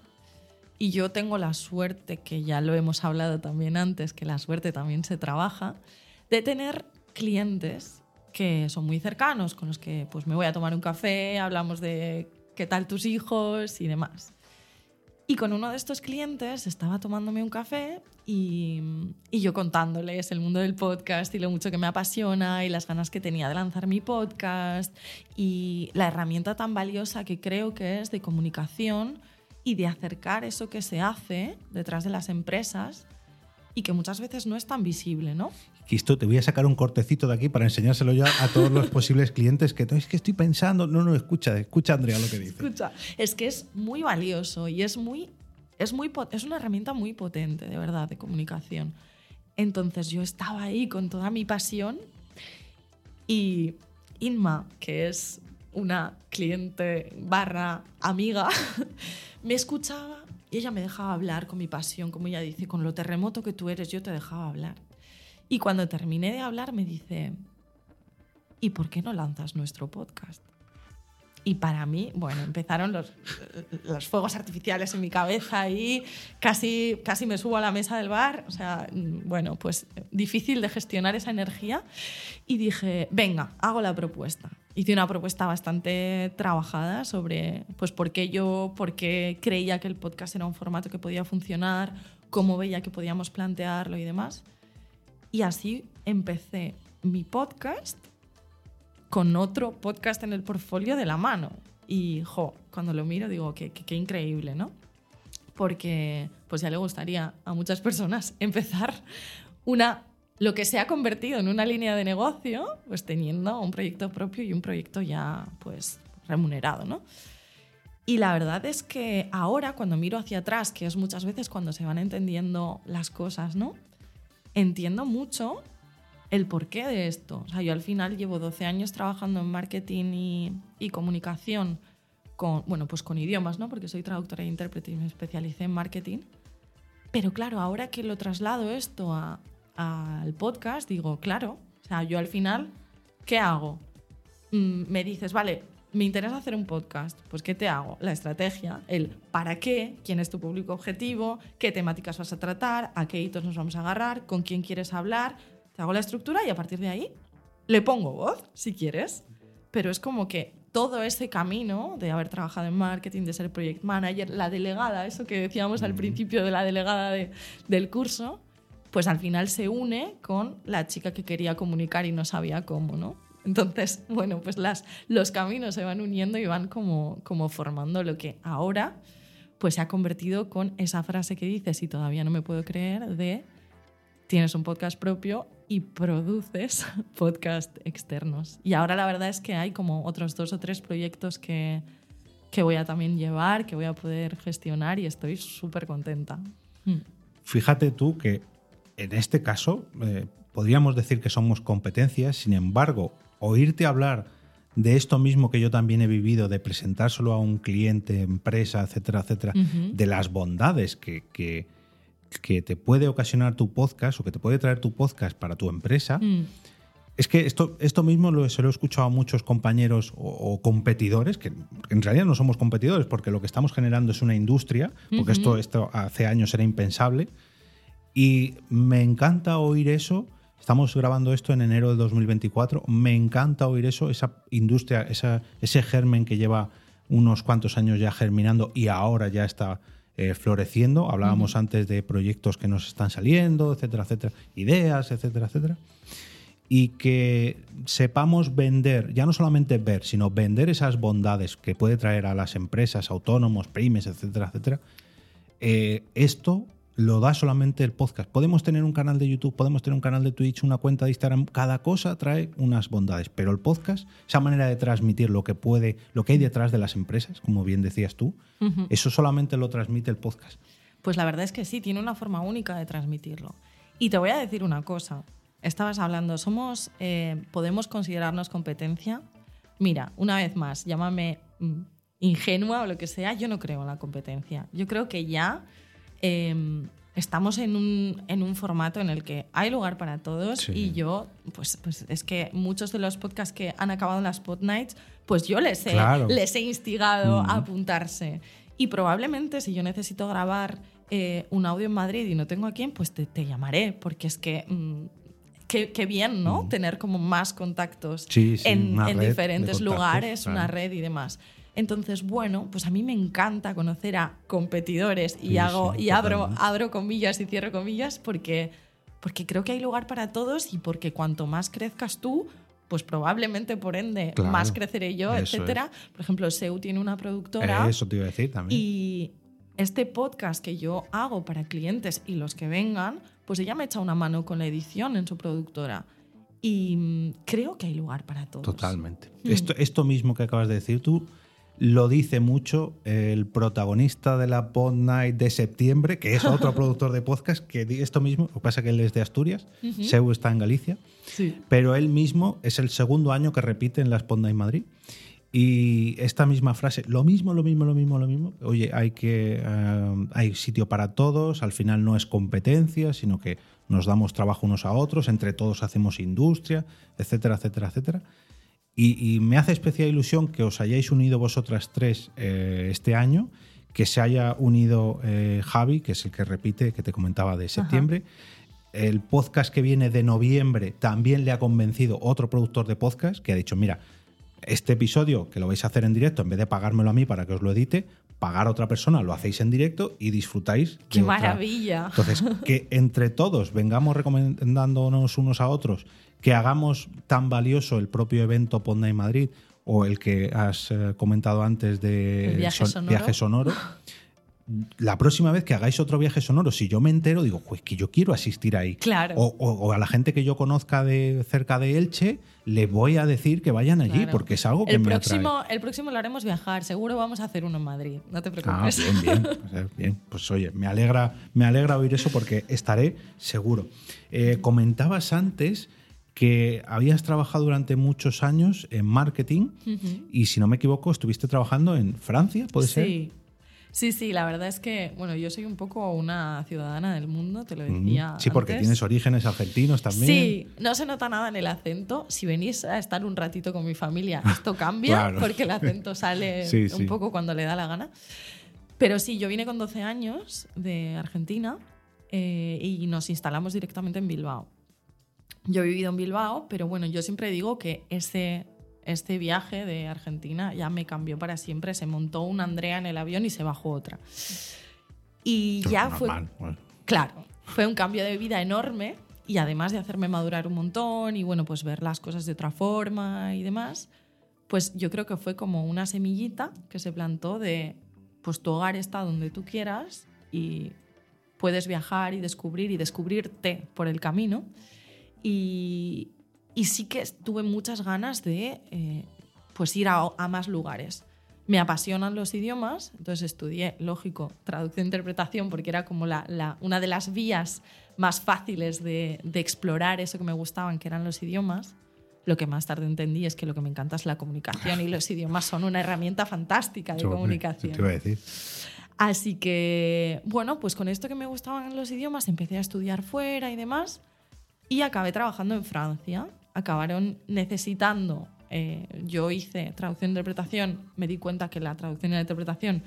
Y yo tengo la suerte, que ya lo hemos hablado también antes, que la suerte también se trabaja, de tener clientes que son muy cercanos, con los que pues me voy a tomar un café, hablamos de qué tal tus hijos y demás. Y con uno de estos clientes estaba tomándome un café y, yo contándoles el mundo del podcast y lo mucho que me apasiona y las ganas que tenía de lanzar mi podcast y la herramienta tan valiosa que creo que es de comunicación y de acercar eso que se hace detrás de las empresas y que muchas veces no es tan visible, ¿no? Quisto, te voy a sacar un cortecito de aquí para enseñárselo ya a todos los posibles clientes que es que estoy pensando, no, no, escucha, escucha Andrea lo que dice. Escucha, es que es muy valioso y es muy es muy es una herramienta muy potente, de verdad, de comunicación. Entonces yo estaba ahí con toda mi pasión y Inma, que es una cliente barra amiga, me escuchaba y ella me dejaba hablar con mi pasión, como ella dice, con lo terremoto que tú eres, yo te dejaba hablar. Y cuando terminé de hablar me dice, ¿y por qué no lanzas nuestro podcast? Y para mí, bueno, empezaron los, los, fuegos artificiales en mi cabeza y casi, casi me subo a la mesa del bar. O sea, bueno, pues difícil de gestionar esa energía. Y dije, venga, hago la propuesta. Hice una propuesta bastante trabajada sobre pues, por qué yo, por qué creía que el podcast era un formato que podía funcionar, cómo veía que podíamos plantearlo y demás. Y así empecé mi podcast con otro podcast en el portfolio de la mano. Y, jo, cuando lo miro digo, qué, increíble, ¿no? Porque pues ya le gustaría a muchas personas empezar una lo que se ha convertido en una línea de negocio, pues teniendo un proyecto propio y un proyecto ya pues remunerado, ¿no? Y la verdad es que ahora cuando miro hacia atrás, que es muchas veces cuando se van entendiendo las cosas, ¿no? Entiendo mucho el porqué de esto. O sea, yo al final llevo 12 años trabajando en marketing y, comunicación con, bueno, pues con idiomas, ¿no? Porque soy traductora e intérprete y me especialicé en marketing. Pero claro, ahora que lo traslado esto al podcast, digo, claro, o sea, yo al final, ¿qué hago? Mm, me dices, vale, me interesa hacer un podcast, pues ¿qué te hago? La estrategia, el para qué, quién es tu público objetivo, qué temáticas vas a tratar, a qué hitos nos vamos a agarrar, con quién quieres hablar, te hago la estructura y a partir de ahí le pongo voz, si quieres. Pero es como que todo ese camino de haber trabajado en marketing, de ser project manager, la delegada, eso que decíamos al principio de la delegada del curso, pues al final se une con la chica que quería comunicar y no sabía cómo, ¿no? Entonces, bueno, pues las, los caminos se van uniendo y van como, como formando lo que ahora pues se ha convertido con esa frase que dices y todavía no me puedo creer de tienes un podcast propio y produces podcast externos. Y ahora la verdad es que hay como otros dos o tres proyectos que, que voy a también llevar, que voy a poder gestionar y estoy súper contenta. Mm. Fíjate tú que en este caso eh, podríamos decir que somos competencias, sin embargo, oírte hablar de esto mismo que yo también he vivido, de presentárselo a un cliente, empresa, etcétera, etcétera, de las bondades que, que que te puede ocasionar tu podcast o que te puede traer tu podcast para tu empresa, mm. es que esto, esto mismo lo, se lo he escuchado a muchos compañeros o, competidores, que en realidad no somos competidores porque lo que estamos generando es una industria, porque esto, esto hace años era impensable. Y me encanta oír eso. Estamos grabando esto en enero de 2024. Me encanta oír eso, esa industria, esa, ese germen que lleva unos cuantos años ya germinando y ahora ya está eh, floreciendo. Hablábamos antes de proyectos que nos están saliendo, etcétera, etcétera, ideas, etcétera, etcétera. Y que sepamos vender, ya no solamente ver, sino vender esas bondades que puede traer a las empresas, autónomos, pymes, etcétera, etcétera. Eh, esto lo da solamente el podcast. Podemos tener un canal de YouTube, podemos tener un canal de Twitch, una cuenta de Instagram, cada cosa trae unas bondades, pero el podcast, esa manera de transmitir lo que puede, lo que hay detrás de las empresas, como bien decías tú, eso solamente lo transmite el podcast. Pues la verdad es que sí, tiene una forma única de transmitirlo. Y te voy a decir una cosa. Estabas hablando, somos, eh, podemos considerarnos competencia. Mira, una vez más, llámame mm, ingenua o lo que sea, yo no creo en la competencia. Yo creo que ya Em, estamos en un, en un formato en el que hay lugar para todos Sí. y yo, pues, pues es que muchos de los podcasts que han acabado en las Pod Nights, pues yo les he, Claro. les he instigado Mm. a apuntarse. Y probablemente si yo necesito grabar eh, un audio en Madrid y no tengo a quién, pues te, te llamaré, porque es que... mm, Qué, qué bien, ¿no? Tener como más contactos Mm. Sí, sí, en, una en diferentes lugares, una claro. red y demás. Entonces, bueno, pues a mí me encanta conocer a competidores y Sí, hago sí, y abro, abro comillas y cierro comillas porque, porque creo que hay lugar para todos y porque cuanto más crezcas tú, pues probablemente por ende Claro, más creceré yo, etcétera. Por ejemplo, Seu tiene una productora Eso te iba a decir también. y este podcast que yo hago para clientes y los que vengan, pues ella me echa una mano con la edición en su productora. Y mm, creo que hay lugar para todos. Totalmente. Mm. Esto, esto mismo que acabas de decir tú lo dice mucho el protagonista de la Pod Night de septiembre, que es otro productor de podcast, que di esto mismo. Lo que pasa es que él es de Asturias, Ujú. Seu está en Galicia, Sí. pero él mismo es el segundo año que repite en la Pod Night Madrid. Y esta misma frase, lo mismo, lo mismo, lo mismo, lo mismo. Oye, hay que eh, hay sitio para todos. Al final no es competencia, sino que nos damos trabajo unos a otros. Entre todos hacemos industria, etcétera, etcétera, etcétera. Y, y me hace especial ilusión que os hayáis unido vosotras tres eh, este año, que se haya unido eh, Javi, que es el que repite, que te comentaba de septiembre. El podcast que viene de noviembre también le ha convencido otro productor de podcast que ha dicho, mira, este episodio que lo vais a hacer en directo, en vez de pagármelo a mí para que os lo edite, pagar a otra persona, lo hacéis en directo y disfrutáis. de ¡Qué otra- maravilla! entonces, que entre todos vengamos recomendándonos unos a otros, que hagamos tan valioso el propio evento Ponda en Madrid o el que has eh, comentado antes de El viaje son- sonoro. viaje sonoro. La próxima vez que hagáis otro viaje sonoro, si yo me entero, digo, pues que yo quiero asistir ahí. Claro. O, o- o a la gente que yo conozca de cerca de Elche, le voy a decir que vayan allí, Claro. porque es algo que el me próximo, atrae. el próximo lo haremos viajar. Seguro vamos a hacer uno en Madrid. No te Ah, preocupes. bien, bien, pues, bien. Pues oye, me alegra, me alegra oír eso porque estaré seguro. Eh, comentabas antes que habías trabajado durante muchos años en marketing y si no me equivoco estuviste trabajando en Francia, ¿puede ser? sí. Sí, sí, la verdad es que, bueno, yo soy un poco una ciudadana del mundo, te lo Mm, decía. Sí, porque tienes orígenes argentinos también. Sí, no se nota nada en el acento. Si venís a estar un ratito con mi familia, esto cambia, Claro. porque el acento sale Sí, un sí. poco cuando le da la gana. Pero sí, yo vine con 12 años de Argentina eh, y nos instalamos directamente en Bilbao. Yo he vivido en Bilbao, pero bueno, yo siempre digo que ese, este viaje de Argentina ya me cambió para siempre. Se montó una Andrea en el avión y se bajó otra. Y Esto ya fue, normal. Claro, fue un cambio de vida enorme y además de hacerme madurar un montón y bueno, pues ver las cosas de otra forma y demás, pues yo creo que fue como una semillita que se plantó de, pues tu hogar está donde tú quieras y puedes viajar y descubrir y descubrirte por el camino. Y, y sí que tuve muchas ganas de eh, pues ir a, a más lugares. Me apasionan los idiomas, entonces estudié, lógico, traducción-interpretación, porque era como la, la- una de las vías más fáciles de, de explorar eso que me gustaban, que eran los idiomas. Lo que más tarde entendí es que lo que me encanta es la comunicación y los idiomas son una herramienta fantástica de comunicación. Te iba a decir. Así que, bueno, pues con esto que me gustaban los idiomas, empecé a estudiar fuera y demás, y acabé trabajando en Francia. Acabaron necesitando, eh, yo hice traducción e interpretación, me di cuenta que la traducción y la interpretación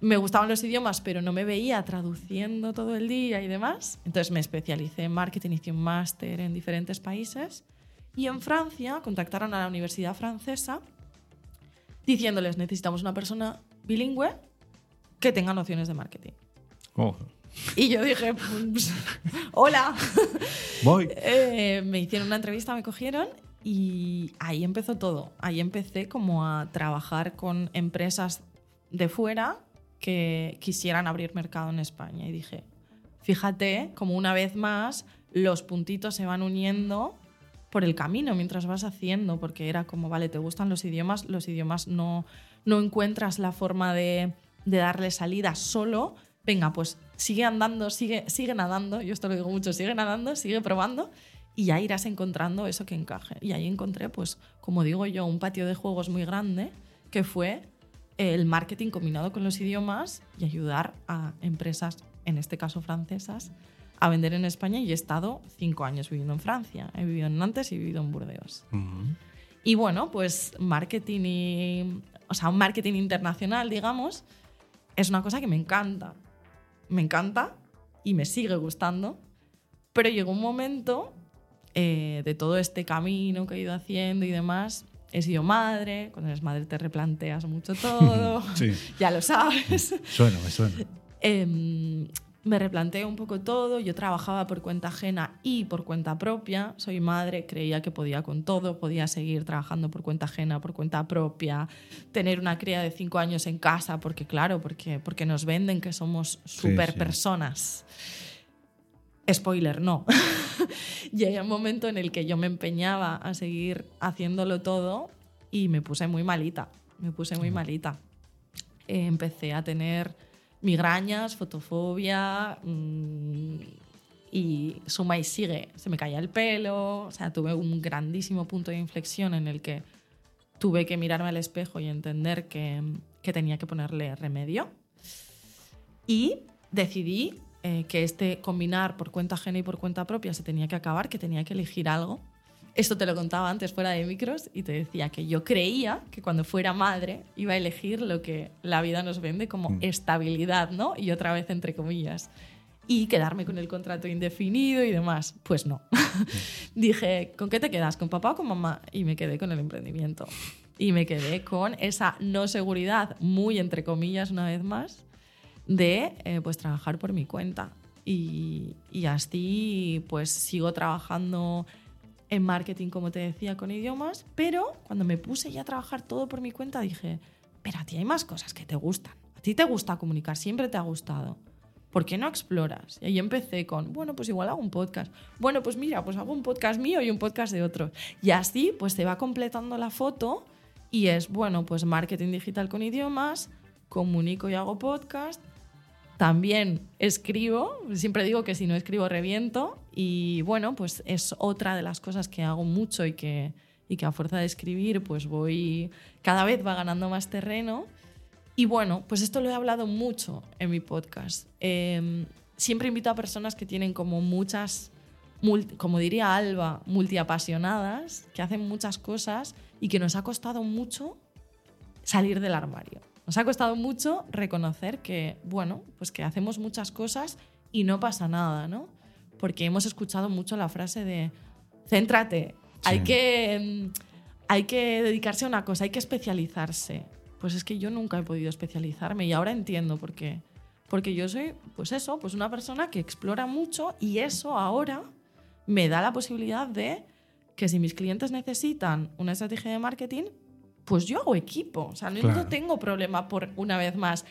me gustaban los idiomas, pero no me veía traduciendo todo el día y demás. Entonces me especialicé en marketing, hice un máster en diferentes países. Y en Francia contactaron a la Universidad Francesa diciéndoles necesitamos una persona bilingüe que tenga nociones de marketing. Oh, Y yo dije, pues, hola. voy. Eh, me hicieron una entrevista, me cogieron y ahí empezó todo. Ahí empecé como a trabajar con empresas de fuera que quisieran abrir mercado en España. Y dije, fíjate, como una vez más, los puntitos se van uniendo por el camino mientras vas haciendo, porque era como, vale, te gustan los idiomas, los idiomas no, no encuentras la forma de, de darle salida solo. Venga, pues sigue andando, sigue, sigue nadando, yo esto lo digo mucho, sigue nadando, sigue probando y ya irás encontrando eso que encaje. Y ahí encontré, pues, como digo yo, un patio de juegos muy grande que fue el marketing combinado con los idiomas y ayudar a empresas en este caso francesas, a vender en España y he estado cinco años viviendo en Francia. He vivido en Nantes y he vivido en Burdeos. Y bueno, pues marketing y, o sea, un marketing internacional, digamos, es una cosa que me encanta. Me encanta y me sigue gustando. Pero llegó un momento eh, de todo este camino que he ido haciendo y demás. He sido madre, cuando eres madre te replanteas mucho todo, Sí. ya lo sabes. Suena, me suena. Em, me replanteé un poco todo. Yo trabajaba por cuenta ajena y por cuenta propia. Soy madre, creía que podía con todo, podía seguir trabajando por cuenta ajena, por cuenta propia, tener una cría de cinco años en casa, porque claro, porque, porque nos venden que somos super personas. Spoiler, no. Llegué a un momento en el que yo me empeñaba a seguir haciéndolo todo y me puse muy malita. Me puse muy malita. Eh, empecé a tener migrañas, fotofobia mmm, y suma y sigue. Se me caía el pelo, o sea, tuve un grandísimo punto de inflexión en el que tuve que mirarme al espejo y entender que, que tenía que ponerle remedio. Y decidí eh, que este combinar por cuenta ajena y por cuenta propia se tenía que acabar, que tenía que elegir algo. Esto te lo contaba antes fuera de micros y te decía que yo creía que cuando fuera madre iba a elegir lo que la vida nos vende como Mm. estabilidad, ¿no? Y otra vez entre comillas. Y quedarme con el contrato indefinido y demás. Pues no. Dije, ¿con qué te quedas? ¿Con papá o con mamá? Y me quedé con el emprendimiento. Y me quedé con esa no seguridad, muy entre comillas una vez más, de eh, pues trabajar por mi cuenta. Y, y así pues sigo trabajando en marketing, como te decía, con idiomas, pero cuando me puse ya a trabajar todo por mi cuenta dije, pero a ti hay más cosas que te gustan. A ti te gusta comunicar, siempre te ha gustado. ¿Por qué no exploras? Y ahí empecé con, bueno, pues igual hago un podcast. Bueno, pues mira, pues hago un podcast mío y un podcast de otro. Y así pues se va completando la foto y es, bueno, pues marketing digital con idiomas, comunico y hago podcast, también escribo, siempre digo que si no escribo reviento y bueno, pues es otra de las cosas que hago mucho y que, y que a fuerza de escribir pues voy, cada vez va ganando más terreno. Y bueno, pues esto lo he hablado mucho en mi podcast. Eh, siempre invito a personas que tienen como muchas, como diría Alba, multiapasionadas, que hacen muchas cosas y que nos ha costado mucho salir del armario. Nos ha costado mucho reconocer que, bueno, pues que hacemos muchas cosas y no pasa nada, ¿no? Porque hemos escuchado mucho la frase de, céntrate, hay, que, mm, hay que dedicarse a una cosa, hay que especializarse. Pues es que yo nunca he podido especializarme y ahora entiendo por qué. Porque yo soy, pues eso, pues una persona que explora mucho y eso ahora me da la posibilidad de que si mis clientes necesitan una estrategia de marketing, pues yo hago equipo. O sea, no, Claro. no tengo problema por, una vez más,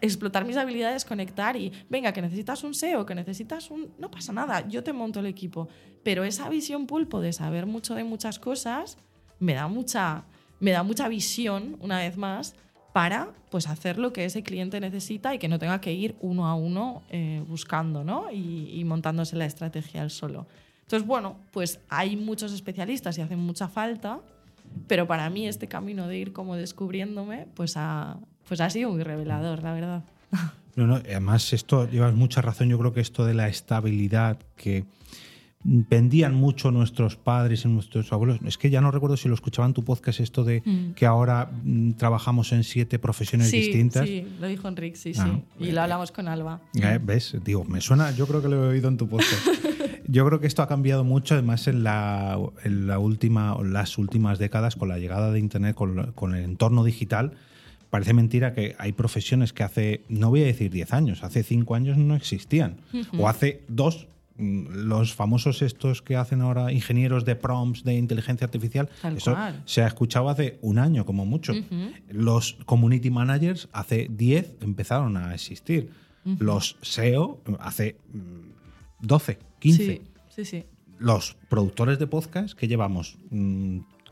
explotar mis habilidades, conectar y, venga, que necesitas un SEO, que necesitas un... No pasa nada, yo te monto el equipo. Pero esa visión pulpo de saber mucho de muchas cosas me da mucha, me da mucha visión, una vez más, para pues, hacer lo que ese cliente necesita y que no tenga que ir uno a uno eh, buscando ¿no? y, y montándose la estrategia él solo. Entonces, bueno, pues hay muchos especialistas y hacen mucha falta, pero para mí este camino de ir como descubriéndome, pues ha, pues ha sido muy revelador, la verdad. No, no, además esto llevas mucha razón. Yo creo que esto de la estabilidad que vendían mucho nuestros padres y nuestros abuelos. Es que ya no recuerdo si lo escuchaban en tu podcast esto de Mm. que ahora mm, trabajamos en siete profesiones sí, distintas. sí, lo dijo Enrique, sí, Ah, sí. Y lo hablamos con Alba. Eh, ¿Ves? Digo, me suena, yo creo que lo he oído en tu podcast. Yo creo que esto ha cambiado mucho, además en la, en la última, las últimas décadas, con la llegada de Internet, con, con el entorno digital. Parece mentira que hay profesiones que hace, no voy a decir 10 años, hace 5 años no existían. O hace dos, mm, los famosos estos que hacen ahora ingenieros de prompts de inteligencia artificial, Tal eso cual. se ha escuchado hace un año como mucho. Los community managers hace 10 empezaron a existir. Los SEO hace mm, 12, 15. Sí, sí, sí. Los productores de podcast que llevamos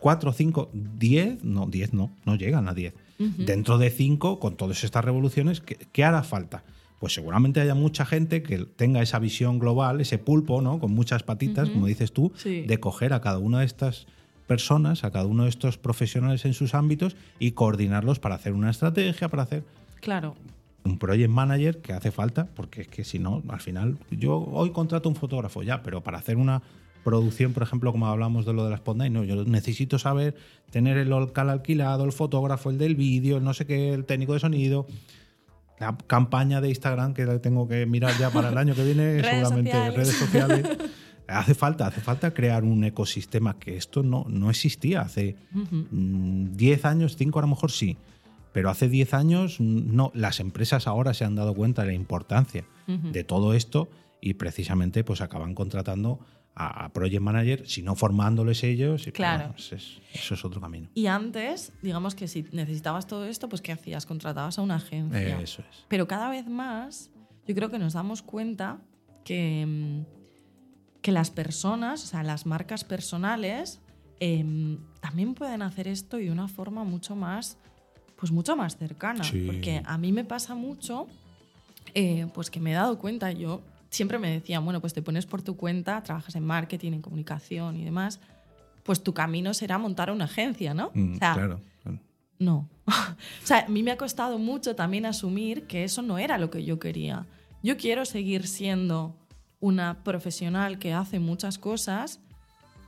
4, 5, 10, no, 10 no, no llegan a 10. Dentro de 5, con todas estas revoluciones, ¿qué, qué hará falta? Pues seguramente haya mucha gente que tenga esa visión global, ese pulpo, ¿no? Con muchas patitas, como dices tú, Sí. de coger a cada una de estas personas, a cada uno de estos profesionales en sus ámbitos y coordinarlos para hacer una estrategia, para hacer... Claro. un project manager que hace falta, porque es que si no, al final, yo hoy contrato un fotógrafo ya, pero para hacer una producción, por ejemplo, como hablamos de lo de las Spotlight, no, yo necesito saber tener el local alquilado, el fotógrafo, el del vídeo, el no sé qué, el técnico de sonido. La campaña de Instagram que tengo que mirar ya para el año que viene, seguramente redes sociales. hace falta, hace falta crear un ecosistema que esto no, no existía hace 10 años, 5 a lo mejor sí, pero hace 10 años no. Las empresas ahora se han dado cuenta de la importancia de todo esto y precisamente pues acaban contratando a, project manager, si no formándoles ellos. Y claro. eso es otro camino. Y antes, digamos que si necesitabas todo esto, pues ¿qué hacías? Contratabas a una agencia. eso es. Pero cada vez más, yo creo que nos damos cuenta que, mm, que las personas, o sea, las marcas personales, em, también pueden hacer esto y de una forma mucho más, pues mucho más cercana. Porque a mí me pasa mucho, eh, pues que me he dado cuenta, yo siempre me decían, bueno, pues te pones por tu cuenta, trabajas en marketing, en comunicación y demás, pues tu camino será montar una agencia, ¿no? Mm, claro, No. o sea, a mí me ha costado mucho también asumir que eso no era lo que yo quería. Yo quiero seguir siendo una profesional que hace muchas cosas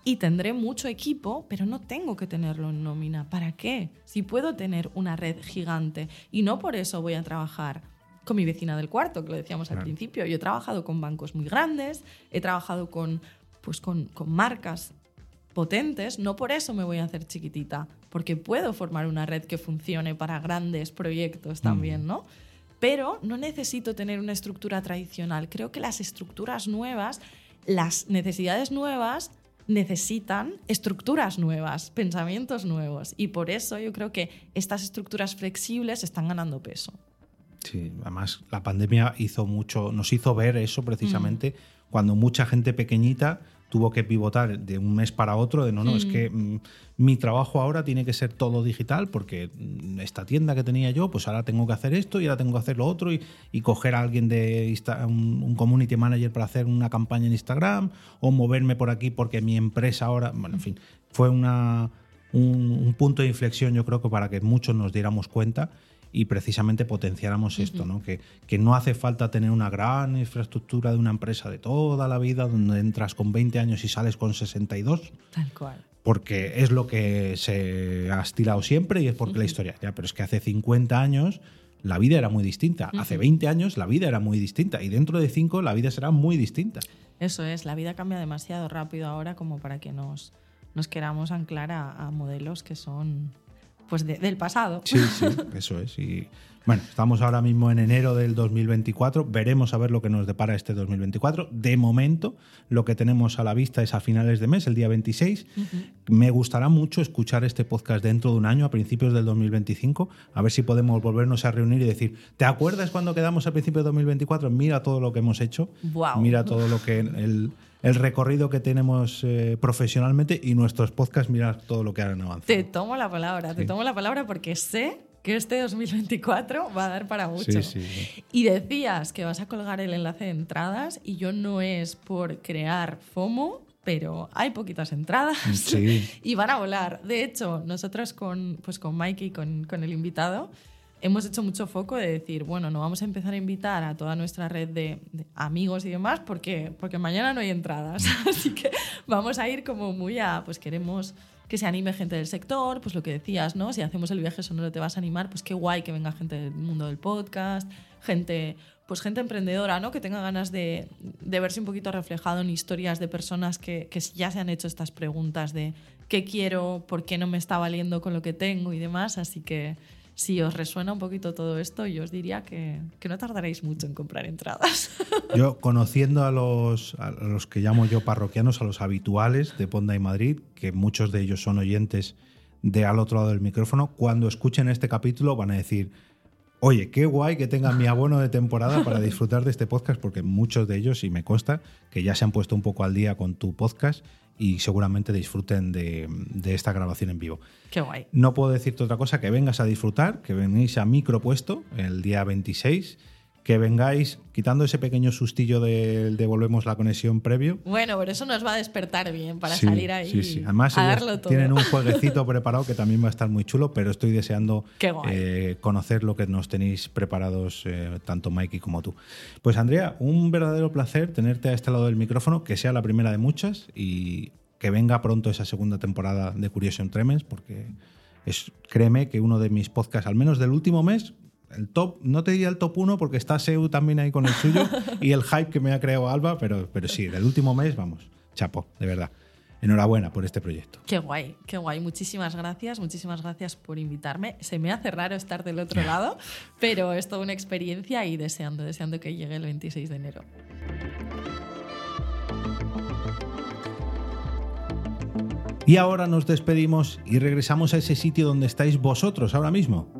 y tendré mucho equipo, pero no tengo que tenerlo en nómina. ¿Para qué? Si puedo tener una red gigante y no por eso voy a trabajar con mi vecina del cuarto, que lo decíamos al principio. Yo he trabajado con bancos muy grandes, he trabajado con, pues con, con marcas potentes, no por eso me voy a hacer chiquitita, porque puedo formar una red que funcione para grandes proyectos también, mm. ¿no? Pero no necesito tener una estructura tradicional. Creo que las estructuras nuevas, las necesidades nuevas necesitan estructuras nuevas, pensamientos nuevos. Y por eso yo creo que estas estructuras flexibles están ganando peso. Sí, además la pandemia hizo mucho, nos hizo ver eso precisamente mm. cuando mucha gente pequeñita tuvo que pivotar de un mes para otro, de no, no, es mm. que mm, mi trabajo ahora tiene que ser todo digital porque esta tienda que tenía yo, pues ahora tengo que hacer esto y ahora tengo que hacer lo otro y, coger a alguien de un, community manager para hacer una campaña en Instagram o moverme por aquí porque mi empresa ahora, bueno, en fin, fue una, un punto de inflexión yo creo que para que muchos nos diéramos cuenta y precisamente potenciáramos esto, ¿no? Que, que, no hace falta tener una gran infraestructura de una empresa de toda la vida donde entras con 20 años y sales con 62. Tal cual. Porque es lo que se ha estilado siempre y es porque la historia. Ya, pero es que hace 50 años la vida era muy distinta. Hace 20 años la vida era muy distinta. Y dentro de 5 la vida será muy distinta. Eso es, la vida cambia demasiado rápido ahora como para que nos, nos queramos anclar a modelos que son pues del pasado. Sí, sí, eso es. Y bueno, estamos ahora mismo en enero del 2024. Veremos a ver lo que nos depara este 2024. De momento, lo que tenemos a la vista es a finales de mes, el día 26. Me gustará mucho escuchar este podcast dentro de un año, a principios del 2025, a ver si podemos volvernos a reunir y decir, ¿te acuerdas cuando quedamos a principios del 2024? Mira todo lo que hemos hecho. Mira todo lo que el el recorrido que tenemos eh, profesionalmente y nuestros podcasts, mirar todo lo que han avanzado. Te tomo la palabra, te tomo la palabra porque sé que este 2024 va a dar para mucho. y decías que vas a colgar el enlace de entradas y yo no es por crear FOMO, pero hay poquitas entradas y van a volar. De hecho, nosotros con, pues con Mike y con, con el invitado hemos hecho mucho foco de decir, bueno, no vamos a empezar a invitar a toda nuestra red de, amigos y demás porque, porque mañana no hay entradas. Así que vamos a ir como muy a, pues queremos que se anime gente del sector, pues lo que decías, ¿no? Si hacemos el viaje sonoro te vas a animar, pues qué guay que venga gente del mundo del podcast, gente, pues gente emprendedora, ¿no? Que tenga ganas de, de verse un poquito reflejado en historias de personas que, que ya se han hecho estas preguntas de qué quiero, por qué no me está valiendo con lo que tengo y demás. Así que si os resuena un poquito todo esto, yo os diría que, no tardaréis mucho en comprar entradas. Yo, conociendo a los, a los que llamo yo parroquianos, a los habituales de Ponda y Madrid, que muchos de ellos son oyentes de al otro lado del micrófono, cuando escuchen este capítulo van a decir, oye, qué guay que tengan mi abono de temporada para disfrutar de este podcast, porque muchos de ellos, y me consta, que ya se han puesto un poco al día con tu podcast y seguramente disfruten de, esta grabación en vivo. Qué guay. No puedo decirte otra cosa que vengas a disfrutar, que venís a micropuesto el día 26, que vengáis, quitando ese pequeño sustillo de devolvemos la conexión previo. Bueno, pero eso nos va a despertar bien para salir ahí. Sí, sí. Además, a darlo todo. tienen un jueguecito preparado que también va a estar muy chulo, pero estoy deseando eh, conocer lo que nos tenéis preparados, eh, tanto Mikey como tú. Pues Andrea, un verdadero placer tenerte a este lado del micrófono, que sea la primera de muchas y que venga pronto esa segunda temporada de Curiosum Tremens, porque es, créeme que uno de mis podcasts, al menos del último mes, el top, no te diría el top 1 porque está Seu también ahí con el suyo y el hype que me ha creado Alba, pero, pero sí, del último mes, vamos, chapo, de verdad. Enhorabuena por este proyecto. Qué guay, qué guay. Muchísimas gracias, muchísimas gracias por invitarme. Se me hace raro estar del otro lado, pero es toda una experiencia y deseando, deseando que llegue el 26 de enero. Y ahora nos despedimos y regresamos a ese sitio donde estáis vosotros ahora mismo,